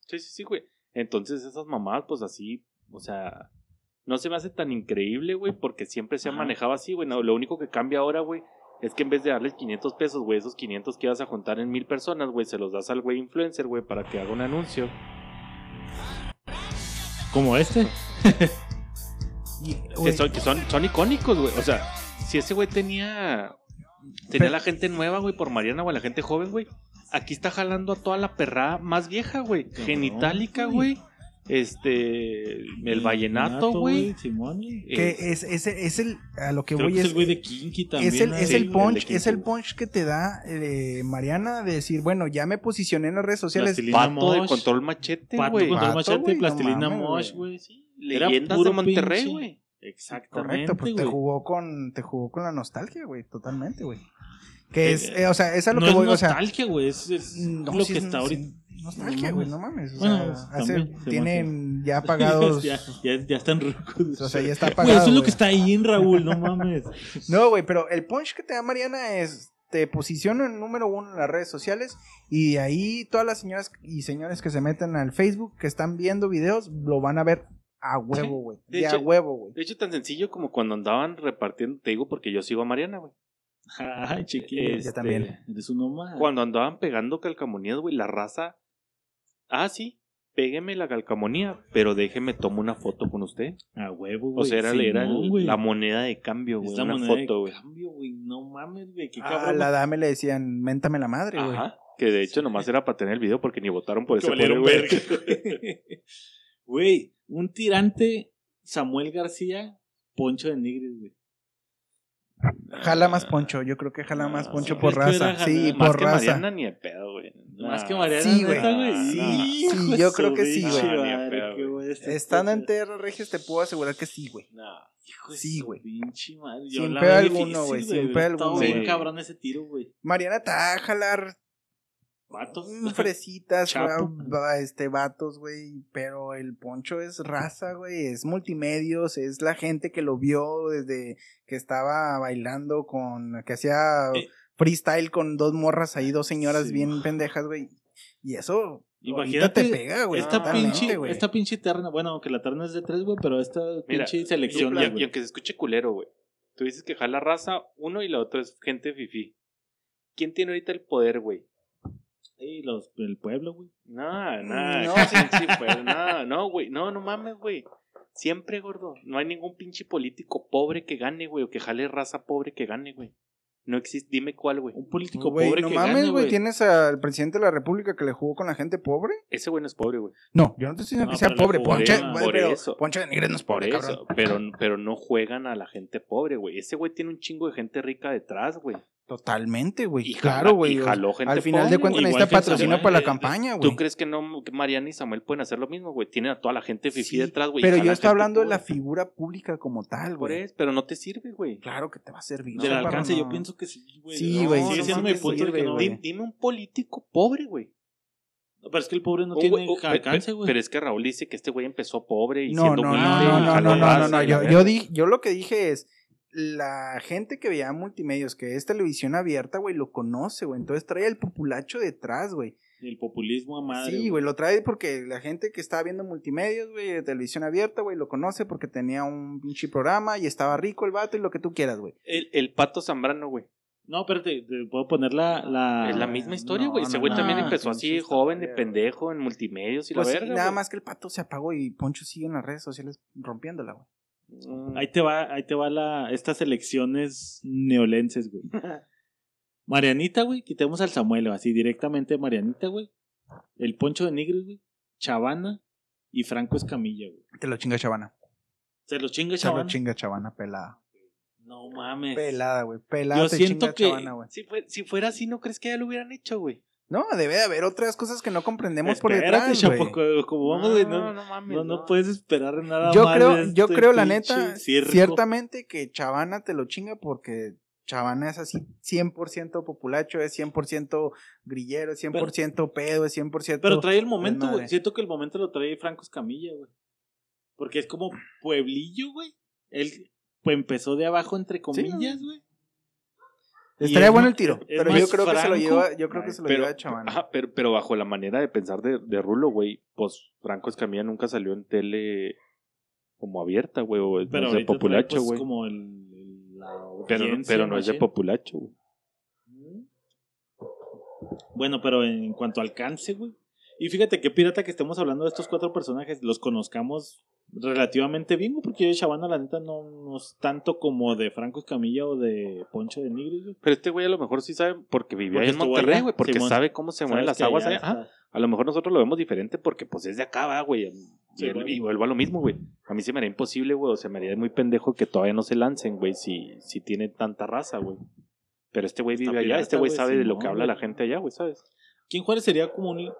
sí, sí, sí, güey. Entonces, esas mamadas, pues así, o sea, no se me hace tan increíble, güey, porque siempre se ha manejado así, güey. No, lo único que cambia ahora, güey, es que en vez de darles 500 pesos, güey, esos 500 que vas a juntar en mil personas, güey, se los das al güey influencer, güey, para que haga un anuncio. Como este. Y, que güey, son, que son, son icónicos, güey. O sea, si ese güey tenía. Tenía Pero- la gente nueva, güey, por Mariana, o a la gente joven, güey. Aquí está jalando a toda la perra más vieja, güey. Genitálica, güey. Este. El vallenato, güey. Simón, que es, es, es el, a lo que Creo voy que es es, el güey de Kinky también. es el, ¿no? es Sí, el punch, es el punch que te da eh, Mariana de decir, bueno, ya me posicioné en las redes sociales. Plastilina Pato de control machete, Pato Pato, machete, no plastilina mames, mosh, güey. sí. Leyendas puro de Monterrey, güey. Exactamente, Correcto, pues te jugó con, te jugó con la nostalgia, güey, totalmente, güey. Que Eh, es, eh, o sea, es a lo no que es voy, o sea, nostalgia, güey. Es, es no, lo que es- está ahorita. Nostalgia, No güey, no mames. O Bueno, sea, hace- tienen ya pagados. ya, ya, ya están rucos. O sea, ya está Güey, pagado. eso es lo que está ahí en Raúl, no mames. No, güey, pero el punch que te da Mariana es te posiciona en número uno en las redes sociales y de ahí todas las señoras y señores que se meten al Facebook, que están viendo videos, lo van a ver a huevo, güey. De De a huevo, güey. De hecho, tan sencillo como cuando andaban repartiendo, te digo porque yo sigo a Mariana, güey. Ay, chiquillo. Este, Yo también. Eres un nomás. Cuando andaban pegando calcamonías, güey, la raza. Ah, sí. pégueme la calcamonía, pero déjeme tomo una foto con usted. A huevo, O güey. sea, era, era el- la moneda de cambio, güey. Una moneda de foto, güey. cambio, güey. No mames, güey. Qué A cabrón. la dame le decían, méntame la madre, güey. Ajá. Que de hecho nomás era para tener el video porque ni votaron por Que ese güey. Güey, un tirante, Samuel García, Poncho de Nigris, güey. Jala más poncho, yo creo que jala más poncho sí, por ¿crees que raza. era Sí? Más por que raza. Mariana ni de pedo, güey. Más que Mariana. Sí, güey. Sí, sí, yo creo que sí, güey. este Estando en regias te puedo asegurar que sí, güey. No. Hijo de Sí, güey. Pinche madre. Yo Sin pedo alguno, güey, sin pedo Estaba alguno, bien güey. cabrón ese tiro, güey. Mariana te va a jalar Vatos. mm, fresitas, Chapo. va- este, vatos, güey. Pero el poncho es raza, güey. Es multimedios, es la gente que lo vio desde que estaba bailando con, que hacía Eh. freestyle con dos morras ahí, dos señoras Sí. bien pendejas, güey. Y eso, Imagínate ahorita te pega, güey. esta, pinche, güey. esta pinche terna, bueno, aunque la terna es de tres, güey, pero esta Mira, pinche selección, Y, y- güey. y aunque se escuche culero, güey. Tú dices que jala raza uno y la otra es gente fifi. ¿Quién tiene ahorita el poder, güey? Sí, los, el pueblo, güey. No, no, No. sí, sí, pues, no, no, güey, no, no mames, güey. Siempre, gordo, no hay ningún pinche político pobre que gane, güey, o que jale raza pobre que gane, güey. No existe, dime cuál, güey. Un político Güey, pobre no que mames, gane, güey. güey. ¿Tienes al presidente de la república que le jugó con la gente pobre? Ese güey no es pobre, güey. No, yo no te estoy diciendo No, que sea pobre. jugó Ponche, güey, pero eso. Ponche de Nigres no es pobre, cabrón. pero, pero no juegan a la gente pobre, güey. Ese güey tiene un chingo de gente rica detrás, güey. Totalmente, güey. Y claro, güey. y jaló gente Al final de cuentas necesita patrocinio para la campaña, güey. ¿Tú crees que no que Mariana y Samuel pueden hacer lo mismo, güey? Tienen a toda la gente fifi Sí, detrás, güey. Pero yo estoy hablando de la figura pública como tal, Por güey. eso, pero no te sirve, güey. Claro que te va a servir. Del no, alcance, no. yo pienso que sí, güey. Sí, güey, no punto de sirve. Dime, un político pobre, güey. No, Pero es que el pobre no Un tiene oh, alcance, güey. Pero es que Raúl dice que este güey empezó pobre y No, siendo no, no, no, no, no, no, no, no. Yo, yo, di, yo lo que dije es, la gente que veía multimedios, que es televisión abierta, güey, lo conoce, güey. Entonces trae el populacho detrás, güey. El populismo a madre. Sí, güey, lo trae porque la gente que estaba viendo multimedios, güey, de televisión abierta, güey, lo conoce porque tenía un pinche programa y estaba rico el vato y lo que tú quieras, güey. El, el pato Zambrano, güey. No, espérate, te puedo poner la. la... es la misma historia, no, güey. Ese güey no, también no, empezó así, joven, de pendejo, en multimedios y Pues la sí, verga. nada más que el pato se apagó y Poncho sigue en las redes sociales rompiéndola, güey. Mm. Ahí te va, ahí te va la, estas elecciones neolenses, güey. Marianita, güey, quitemos al Samuel, así directamente Marianita, güey. El Poncho de Nigris, güey. Chavana y Franco Escamilla, güey. Te lo chinga Chavana. Se los chinga Se lo Chavana. chinga Chavana, pelada. No mames. Pelada, güey. Pelada Yo te siento chinga que- Chavana, güey. Si, fue- si fuera así, ¿no crees que ya lo hubieran hecho, güey? No, debe de haber otras cosas que no comprendemos por detrás, chapo, güey. co- como vamos, güey, no, no, mames. no, puedes esperar nada Yo más creo, de yo este creo la neta, circo. ciertamente que Chavana te lo chinga porque Chavana es así 100% populacho, es 100% grillero, es 100% pedo, es 100%... Pero trae el momento, güey. Siento que el momento lo trae Franco Escamilla, güey. Porque es como pueblillo, güey. Él pues, empezó de abajo, entre comillas, güey. Estaría es bueno el tiro, es pero yo creo que se lo lleva, yo creo que se lo Pero, lleva Chavana. ajá, pero, pero bajo la manera de pensar de, de Rulo, güey, pues Franco Escamilla nunca salió en tele como abierta, güey, o es Pero no es de populacho, pues, güey. como el, el- la Pero, pero no es de populacho, güey. Bueno, pero en cuanto a alcance, güey. Y fíjate qué pirata que estemos hablando de estos cuatro personajes, los conozcamos relativamente bien, güey, porque yo de Chavana, la neta, no, no es tanto como de Franco Escamilla o de Poncho de Nigris, güey. Pero este güey a lo mejor sí sabe porque vivía Porque en estuvo Monterrey, allá, güey, porque Simón. sabe cómo se mueven Sabes las que aguas allá allá. Ajá. está- A lo mejor nosotros lo vemos diferente porque pues es de acá, va, güey. Sí, y, güey. y vuelvo a lo mismo, güey. A mí se me haría imposible, güey, o se me haría muy pendejo que todavía no se lancen, güey, si, si tiene tanta raza, güey. Pero este güey Está vive allá, pirata, este güey güey, sabe de lo Simón, que habla güey. la gente allá, güey, ¿sabes? ¿Quién Juárez sería como un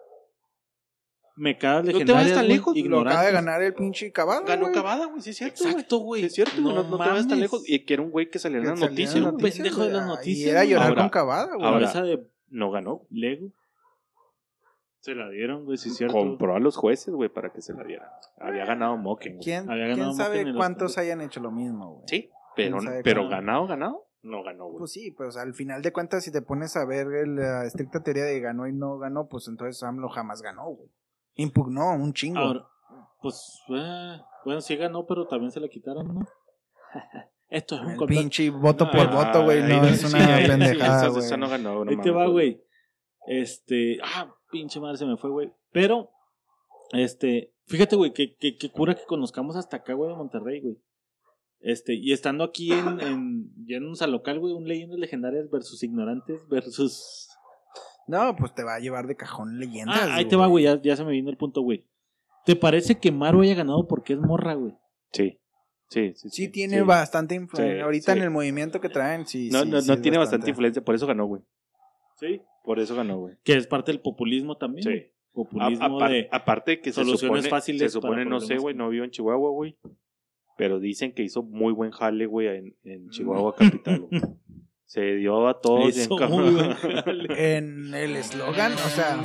mecadas te vayas legendarias, tan lejos, lo Lo acaba de ganar el pinche Cavada, Ganó güey. Cavada, güey, sí es cierto, güey. Exacto, güey. Sí es cierto, güey, no, no te vayas tan lejos. Y que era un güey que salía en las noticias, noticias, pendejo de las noticias, Y era llorar Ahora- con Cavada, güey. ahora- Esa de No ganó. Lego. Se la dieron, güey, sí es cierto. Compró a los jueces, güey, para que se la dieran. Había ganado Moken, güey. ¿Quién, Había quién ganado sabe en los cuántos hayan hecho lo mismo, güey? Sí, pero, ¿Quién sabe pero ganado, ganado, no ganó, güey. Pues sí, pues al final de cuentas, si te pones a ver la estricta teoría de ganó y no ganó, pues entonces AMLO jamás ganó, güey. Impugnó un chingo. Ahora, pues, eh, bueno, sí ganó, pero también se la quitaron, ¿no? Esto es un el pinche voto por Ah, voto, güey, no no- es sí, una ahí- pendejada, güey. esa no ganó, no Ahí te va, güey. Este, ah, pinche madre se me fue, güey. Pero Este, fíjate, güey, que, que, que cura que conozcamos hasta acá, güey, de Monterrey, güey. Este, y estando aquí en, en, ya en un local, güey, un leyendas legendarias versus ignorantes versus. No, pues te va a llevar de cajón leyendas. Ah, ahí te va, güey, ya, ya se me vino el punto, güey. ¿Te parece que Maru haya ganado porque es morra, güey? Sí. Sí, sí, Sí, tiene bastante influencia. Sí, Ahorita sí. en el movimiento que traen, sí. No, sí, no, sí no tiene bastante influencia, por eso ganó, güey. Sí. Por eso ganó, güey. Que es parte del populismo también. Sí. Populismo A- apar- de. aparte que se soluciones supone, fáciles se supone no sé, güey, no vivo en Chihuahua, güey. Pero dicen que hizo muy buen jale, güey, en, en Chihuahua capital, güey. Se dio a todos bien. En el eslogan, o sea,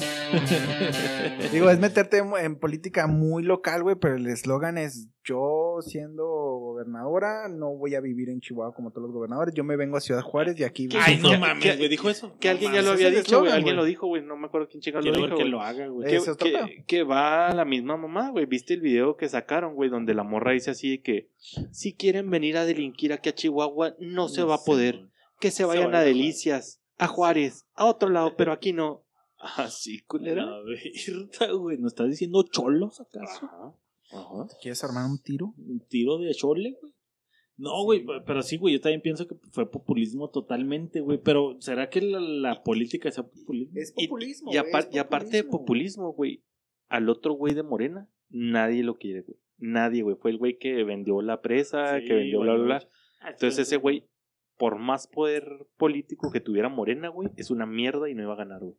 digo, es meterte en, en política muy local, güey, pero el eslogan es: Yo siendo gobernadora, no voy a vivir en Chihuahua como todos los gobernadores. Yo me vengo a Ciudad Juárez y aquí. Ay, no ¿Qué- mames, güey, dijo eso. Que No alguien ya lo había dicho, güey. Alguien lo dijo, güey. No me acuerdo quién chingado lo dijo, que lo haga, güey. Que, que- que va a la misma mamá, güey. ¿Viste el video que sacaron, güey? Donde la morra dice así de que si quieren venir a delinquir aquí a Chihuahua, no se va a poder. Que se vayan a a Delicias, a Juárez, a otro lado, pero aquí no. Así, culera. La verga, güey. ¿No estás diciendo cholos acaso? Ajá. Ajá. ¿Quieres armar un tiro? Un tiro de chole, güey. No, güey, pe- pero sí, güey, yo también pienso que fue populismo totalmente, güey. Pero, ¿será que la, la política sea populismo? Es populismo. Y, güey, apar- es y aparte de populismo, güey, al otro güey de Morena, nadie lo quiere, güey. Nadie, güey. Fue el güey que vendió la presa, Sí, que vendió bla, bla, bla. Ah, Entonces ese güey, por más poder político que tuviera Morena, güey, es una mierda y no iba a ganar, güey.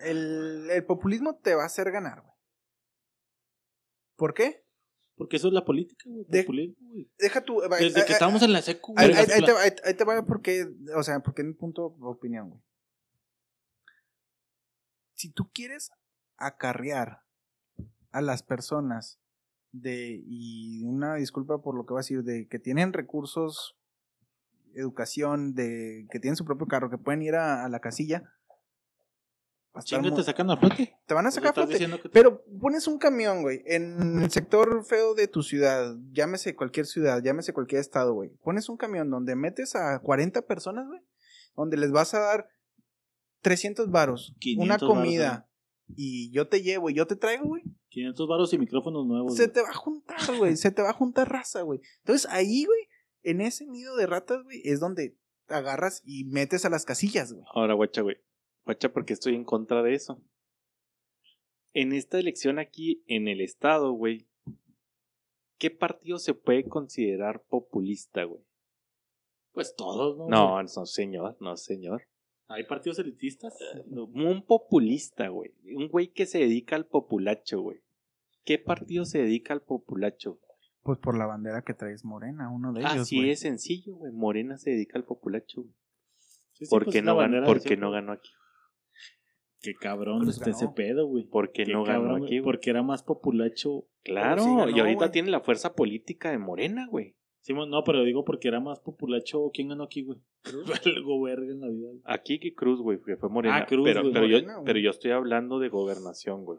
El, el populismo te va a hacer ganar, güey. ¿Por qué? Porque eso es la política, güey. De- Populismo, güey. Deja tu. Desde que estábamos en la secu, Ahí, güey. ahí- te, va- ahí- ahí te va porque, o sea, porque en un punto de opinión, güey. Si tú quieres acarrear a las personas de, y una disculpa por lo que voy a decir, de que tienen recursos, educación, de que tienen su propio carro, que pueden ir a, a la casilla, Chinga, te sacan a flote. te van a sacar a flote. Pero pones un camión, güey, en el sector feo de tu ciudad, llámese cualquier ciudad, llámese cualquier estado, güey. Pones un camión donde metes a 40 personas, güey, donde les vas a dar 300 varos, 500 una comida, y yo te llevo y yo te traigo, güey. 500 varos y micrófonos nuevos. Se güey. te va a juntar, güey, se te va a juntar raza, güey. Entonces ahí, güey, en ese nido de ratas, güey, es donde agarras y metes a las casillas, güey. Ahora, guacha, güey. Guacha, porque estoy en contra de eso. En esta elección aquí, en el estado, güey, ¿qué partido se puede considerar populista, güey? Pues todos, ¿no? No, güey? no, señor, no, señor. Hay partidos elitistas. No, Un populista, güey. Un güey que se dedica al populacho, güey. ¿Qué partido se dedica al populacho? Pues por la bandera que traes morena, uno de ellos, Así es sencillo, güey. Morena se dedica al populacho. güey. Sí, sí, ¿Por pues no, ganó, bandera por de qué siempre. no ganó aquí? Qué cabrón Pues está ese pedo, güey. ¿Por qué, Qué no ganó cabrón, aquí, güey, güey? Porque era más populacho. Claro, sí ganó, y ahorita tiene la fuerza política de Morena, güey. Sí, no, pero digo porque era más populacho. ¿Quién ganó aquí, güey? Algo verga en la vida. Aquí que Cruz, güey, que fue Morena. Ah, Cruz, pero, güey. pero, yo, Morena, pero yo estoy hablando de gobernación, güey.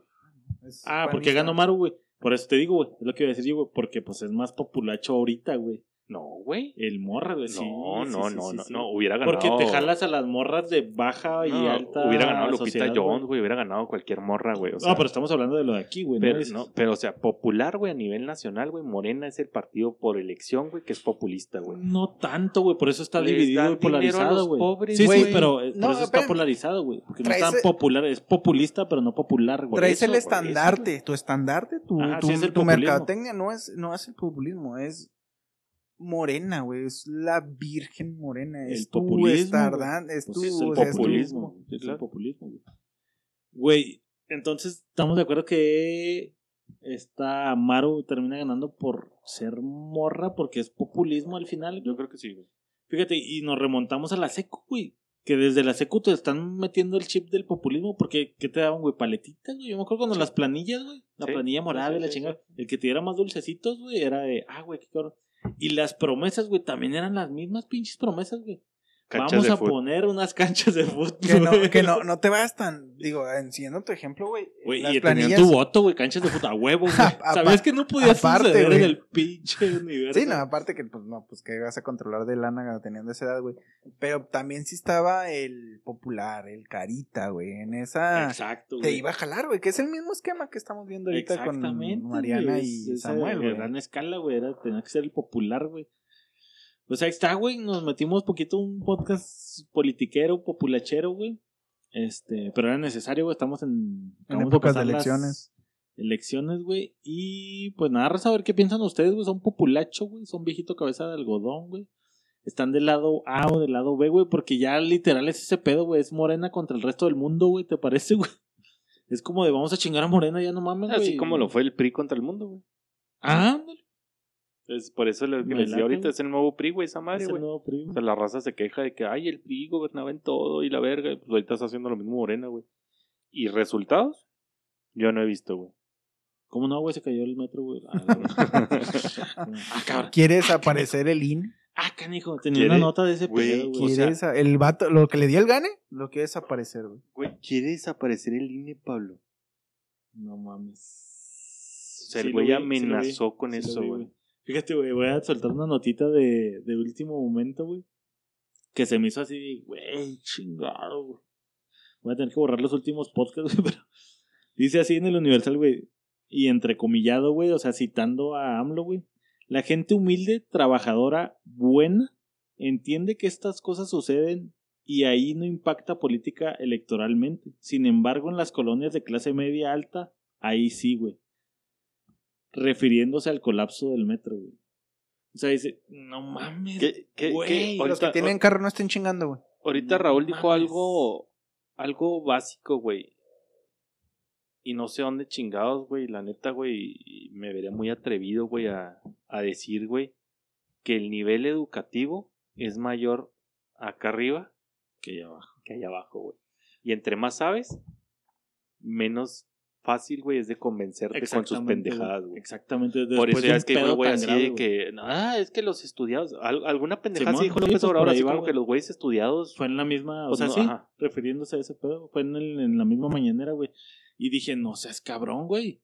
Es Ah, ¿por qué panista. ganó Maru, güey? Por eso te digo, güey. Es lo que iba a decir yo, güey. Porque pues es más populacho ahorita, güey. No, güey. El morra, güey. sí, no, sí, no, sí, no, sí, no, sí. no, hubiera ganado. Porque te jalas a las morras de baja y No, alta. Hubiera ganado Lupita Jones, güey. Hubiera ganado cualquier morra, güey. O sea, no, pero estamos hablando de lo de aquí, güey. pero, no, pero, o sea, popular, güey, a nivel nacional, güey. Morena es el partido por elección, güey, que es populista, güey. No tanto, güey, por eso está Les dividido y polarizado, güey. Sí, sí, güey. pero por eso está polarizado, güey. Porque no es tan popular, es populista, pero no popular, güey. Traes eso, el estandarte, tu estandarte, tu, Ajá, tu, sí es el tu populismo. mercadotecnia no es, no es el populismo, es morena, güey, es la virgen morena, es El tu populismo, estandarte, es Pues tu, sí, es el o sea, es tu- populismo. Es el populismo, güey. Güey, entonces estamos de acuerdo que esta Maru termina ganando por ser morra, porque es populismo al final. Yo creo que sí, güey. Fíjate, y nos remontamos a la secu, güey. Que desde la secu te están metiendo el chip del populismo, porque ¿qué te daban, güey? Paletitas, güey. Yo me acuerdo cuando las planillas, güey. La Sí, planilla morada sí, y la sí, chingada. sí. El que te diera más dulcecitos, güey, era de, ah, güey, qué cabrón. Y las promesas, güey, también eran las mismas pinches promesas, güey. Canchas Vamos a fútbol. poner unas canchas de fútbol. Que no, que no, no te vayas tan, digo, siguiendo tu ejemplo, güey. Güey, las y tenían planillas. tu voto, güey, canchas de fútbol a huevo, güey. ¿Sabías que no podía aparte, suceder en el pinche universo? Sí, no, aparte que, pues, no, pues, que vas a controlar de lana teniendo esa edad, güey. Pero también sí estaba el popular, el carita, güey. En esa Exacto, te iba a jalar, güey, que es el mismo esquema que estamos viendo ahorita con Exactamente. Mariana y Samuel, güey. gran escala, güey. Era, tenía que ser el popular, güey. Pues ahí está, güey. Nos metimos poquito un podcast politiquero, populachero, güey. Este, pero era necesario, güey. Estamos en, En épocas de elecciones. Elecciones, güey. Y pues nada, a saber qué piensan ustedes, güey. Son populacho, güey. Son viejito cabeza de algodón, güey. Están del lado A o del lado B, güey. Porque ya literal es ese pedo, güey. Es morena contra el resto del mundo, güey. ¿Te parece, güey? Es como de vamos a chingar a Morena, ya no mames, güey. Así como lo fue el PRI contra el mundo, güey. Ah, ándale. Es por eso lo que Me les decía ahorita es el nuevo PRI, güey, esa madre, Es güey. O sea, la raza se queja de que, ay, el PRI gobernaba en todo y la verga. y Pues ahorita está haciendo lo mismo Morena, güey. ¿Y resultados? Yo no he visto, güey. ¿Cómo no, güey? Se cayó el metro, güey. Ah. ¿Quieres aparecer el INE? Ah, canijo. Tenía ¿Quiere? una nota de ese Güey, pedo, güey. O sea- ¿Quieres a- el vato, lo que le dio el gane? Lo quiere desaparecer, güey. Güey, ¿quiere desaparecer el INE, Pablo? No mames. O sea, Sí el güey amenazó con eso, güey. Fíjate, güey, voy a soltar una notita de, de último momento, güey. Que se me hizo así, güey, chingado, güey. Voy a tener que borrar los últimos podcasts, güey, pero dice así en el Universal, güey. Y entrecomillado, güey, o sea, citando a AMLO, güey. La gente humilde, trabajadora, buena, entiende que estas cosas suceden y ahí no impacta política electoralmente. Sin embargo, en las colonias de clase media alta, ahí sí, güey. Refiriéndose al colapso del metro, güey. O sea, dice, no mames. ¿Qué, qué, Güey, qué? Los que tienen carro no estén chingando, güey. ahorita No Raúl dijo mames. algo, algo básico, güey. Y no sé dónde chingados, güey. La neta, güey, me vería muy atrevido, güey, a, a decir, güey, que el nivel educativo es mayor acá arriba que allá abajo. que allá abajo, güey. Y entre más sabes, menos fácil, güey, es de convencerte con sus pendejadas, güey. Exactamente. Por eso ya es que güey así grave, de que, ah, es que los estudiados, al- alguna pendejada sí dijo López pues, Obrador, así como que los güeyes estudiados, Fue en la misma, o Pues sea, no, sí, ajá. refiriéndose a ese pedo. Fue en, el- en la misma mañanera, güey. Y dije, no seas cabrón, güey.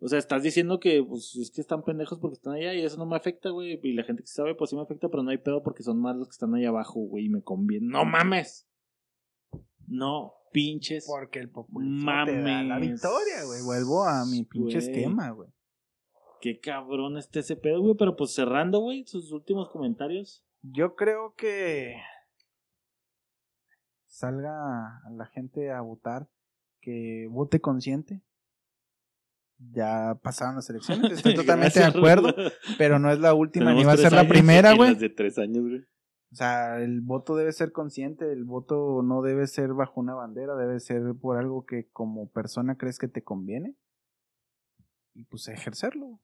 O sea, estás diciendo que, pues, es que están pendejos porque están allá y eso no me afecta, güey. Y la gente que sabe, pues sí me afecta, pero no hay pedo porque son más los que están ahí abajo, güey, y me conviene. ¡No mames! No pinches. Porque el populismo te da la Mames. victoria, güey. Vuelvo a mi pinche Güey. esquema, güey. Qué cabrón está ese pedo, güey. Pero pues cerrando, güey, sus últimos comentarios. Yo creo que salga a la gente a votar, que vote consciente. Ya pasaron las elecciones, estoy totalmente de acuerdo, pero no es la última ni va a ser la primera, güey. de tres años, güey. O sea, el voto debe ser consciente, el voto no debe ser bajo una bandera, debe ser por algo que como persona crees que te conviene. Y pues ejercerlo.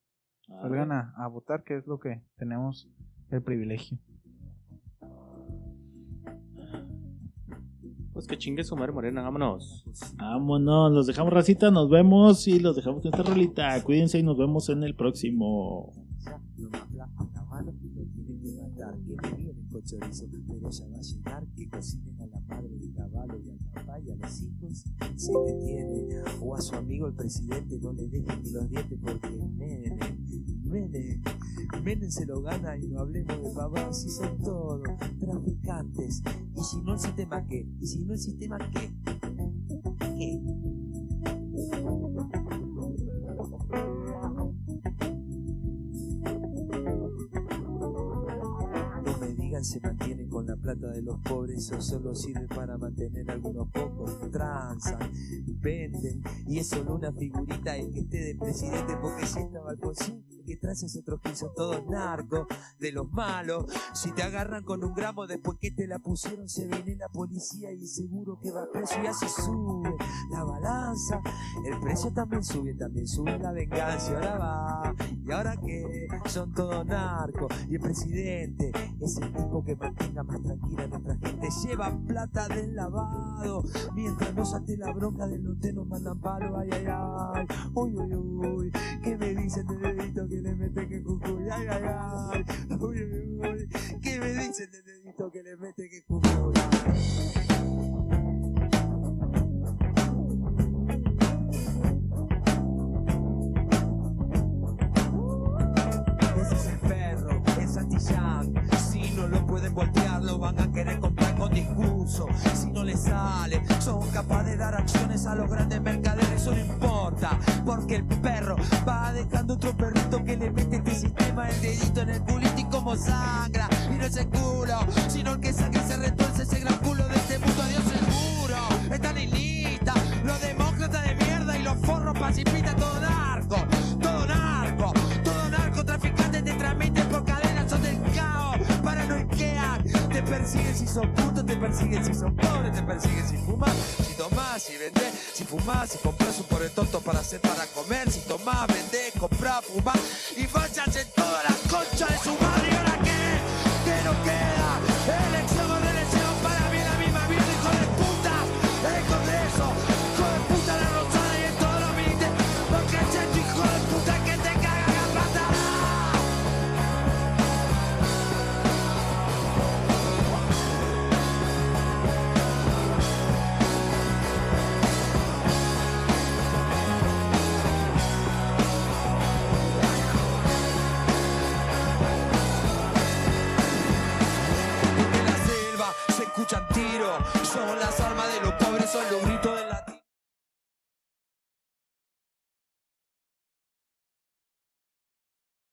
Ah, Salgan a, a votar, que es lo que tenemos el privilegio. Pues que chingue su madre morena, vámonos. Vámonos, los dejamos racita, nos vemos y los dejamos con esta rolita. Cuídense y nos vemos en el próximo. Tienen que me vienen con chorizo, pero ya va a llegar. Que cocinen a la madre de caballo y al papá y a los hijos. Si es que tiene, o a su amigo el presidente, no le dejen ni los dientes porque Menem, Menem, Menem se lo gana y no hablemos de papá. Si son todos traficantes. Y si no el sistema, ¿qué? Y si no el sistema, ¿qué? ¿Qué? Se mantienen con la plata de los pobres, eso solo sirve para mantener algunos pocos. Transan, venden, y es solo una figurita el que esté de presidente, porque si estaba Alfonsín, que trae es otros que son todos narcos, de los malos. Si te agarran con un gramo después que te la pusieron, se viene la policía y seguro que va preso y así sube la balanza. El precio también sube, también sube la venganza, ahora va. Y ahora que son todos narcos, y el presidente es el tipo que mantenga más tranquila a nuestra gente. Lleva plata del lavado, mientras no salte la bronca del norte nos mandan palo, ay, ay, ay. Uy, uy, uy, ¿qué me dicen de dedito que le meten en Jujuy? Ay, ay, ay. Uy, uy, uy, ¿qué me dicen de dedito que le mete que cultura. Ese es el perro, el Santillán. Si no lo pueden voltear, lo van a querer comprar con discurso. Si no les sale, son capaces de dar acciones a los grandes mercaderes. Eso no importa, porque el perro va dejando otro perrito que le mete este sistema el dedito en el culito y como sangra. Y no es el culo, sino el que sangra y se retuerce si son putos, te persiguen si son pobres, te persiguen si fumas, si tomás, si vendés, si fumás, si compras un pobre tonto para hacer para comer, si tomás, vendés, comprás, fumás y váyanse todas las conchas de su madre y ahora qué, que no queda, Son las armas de los pobres, son los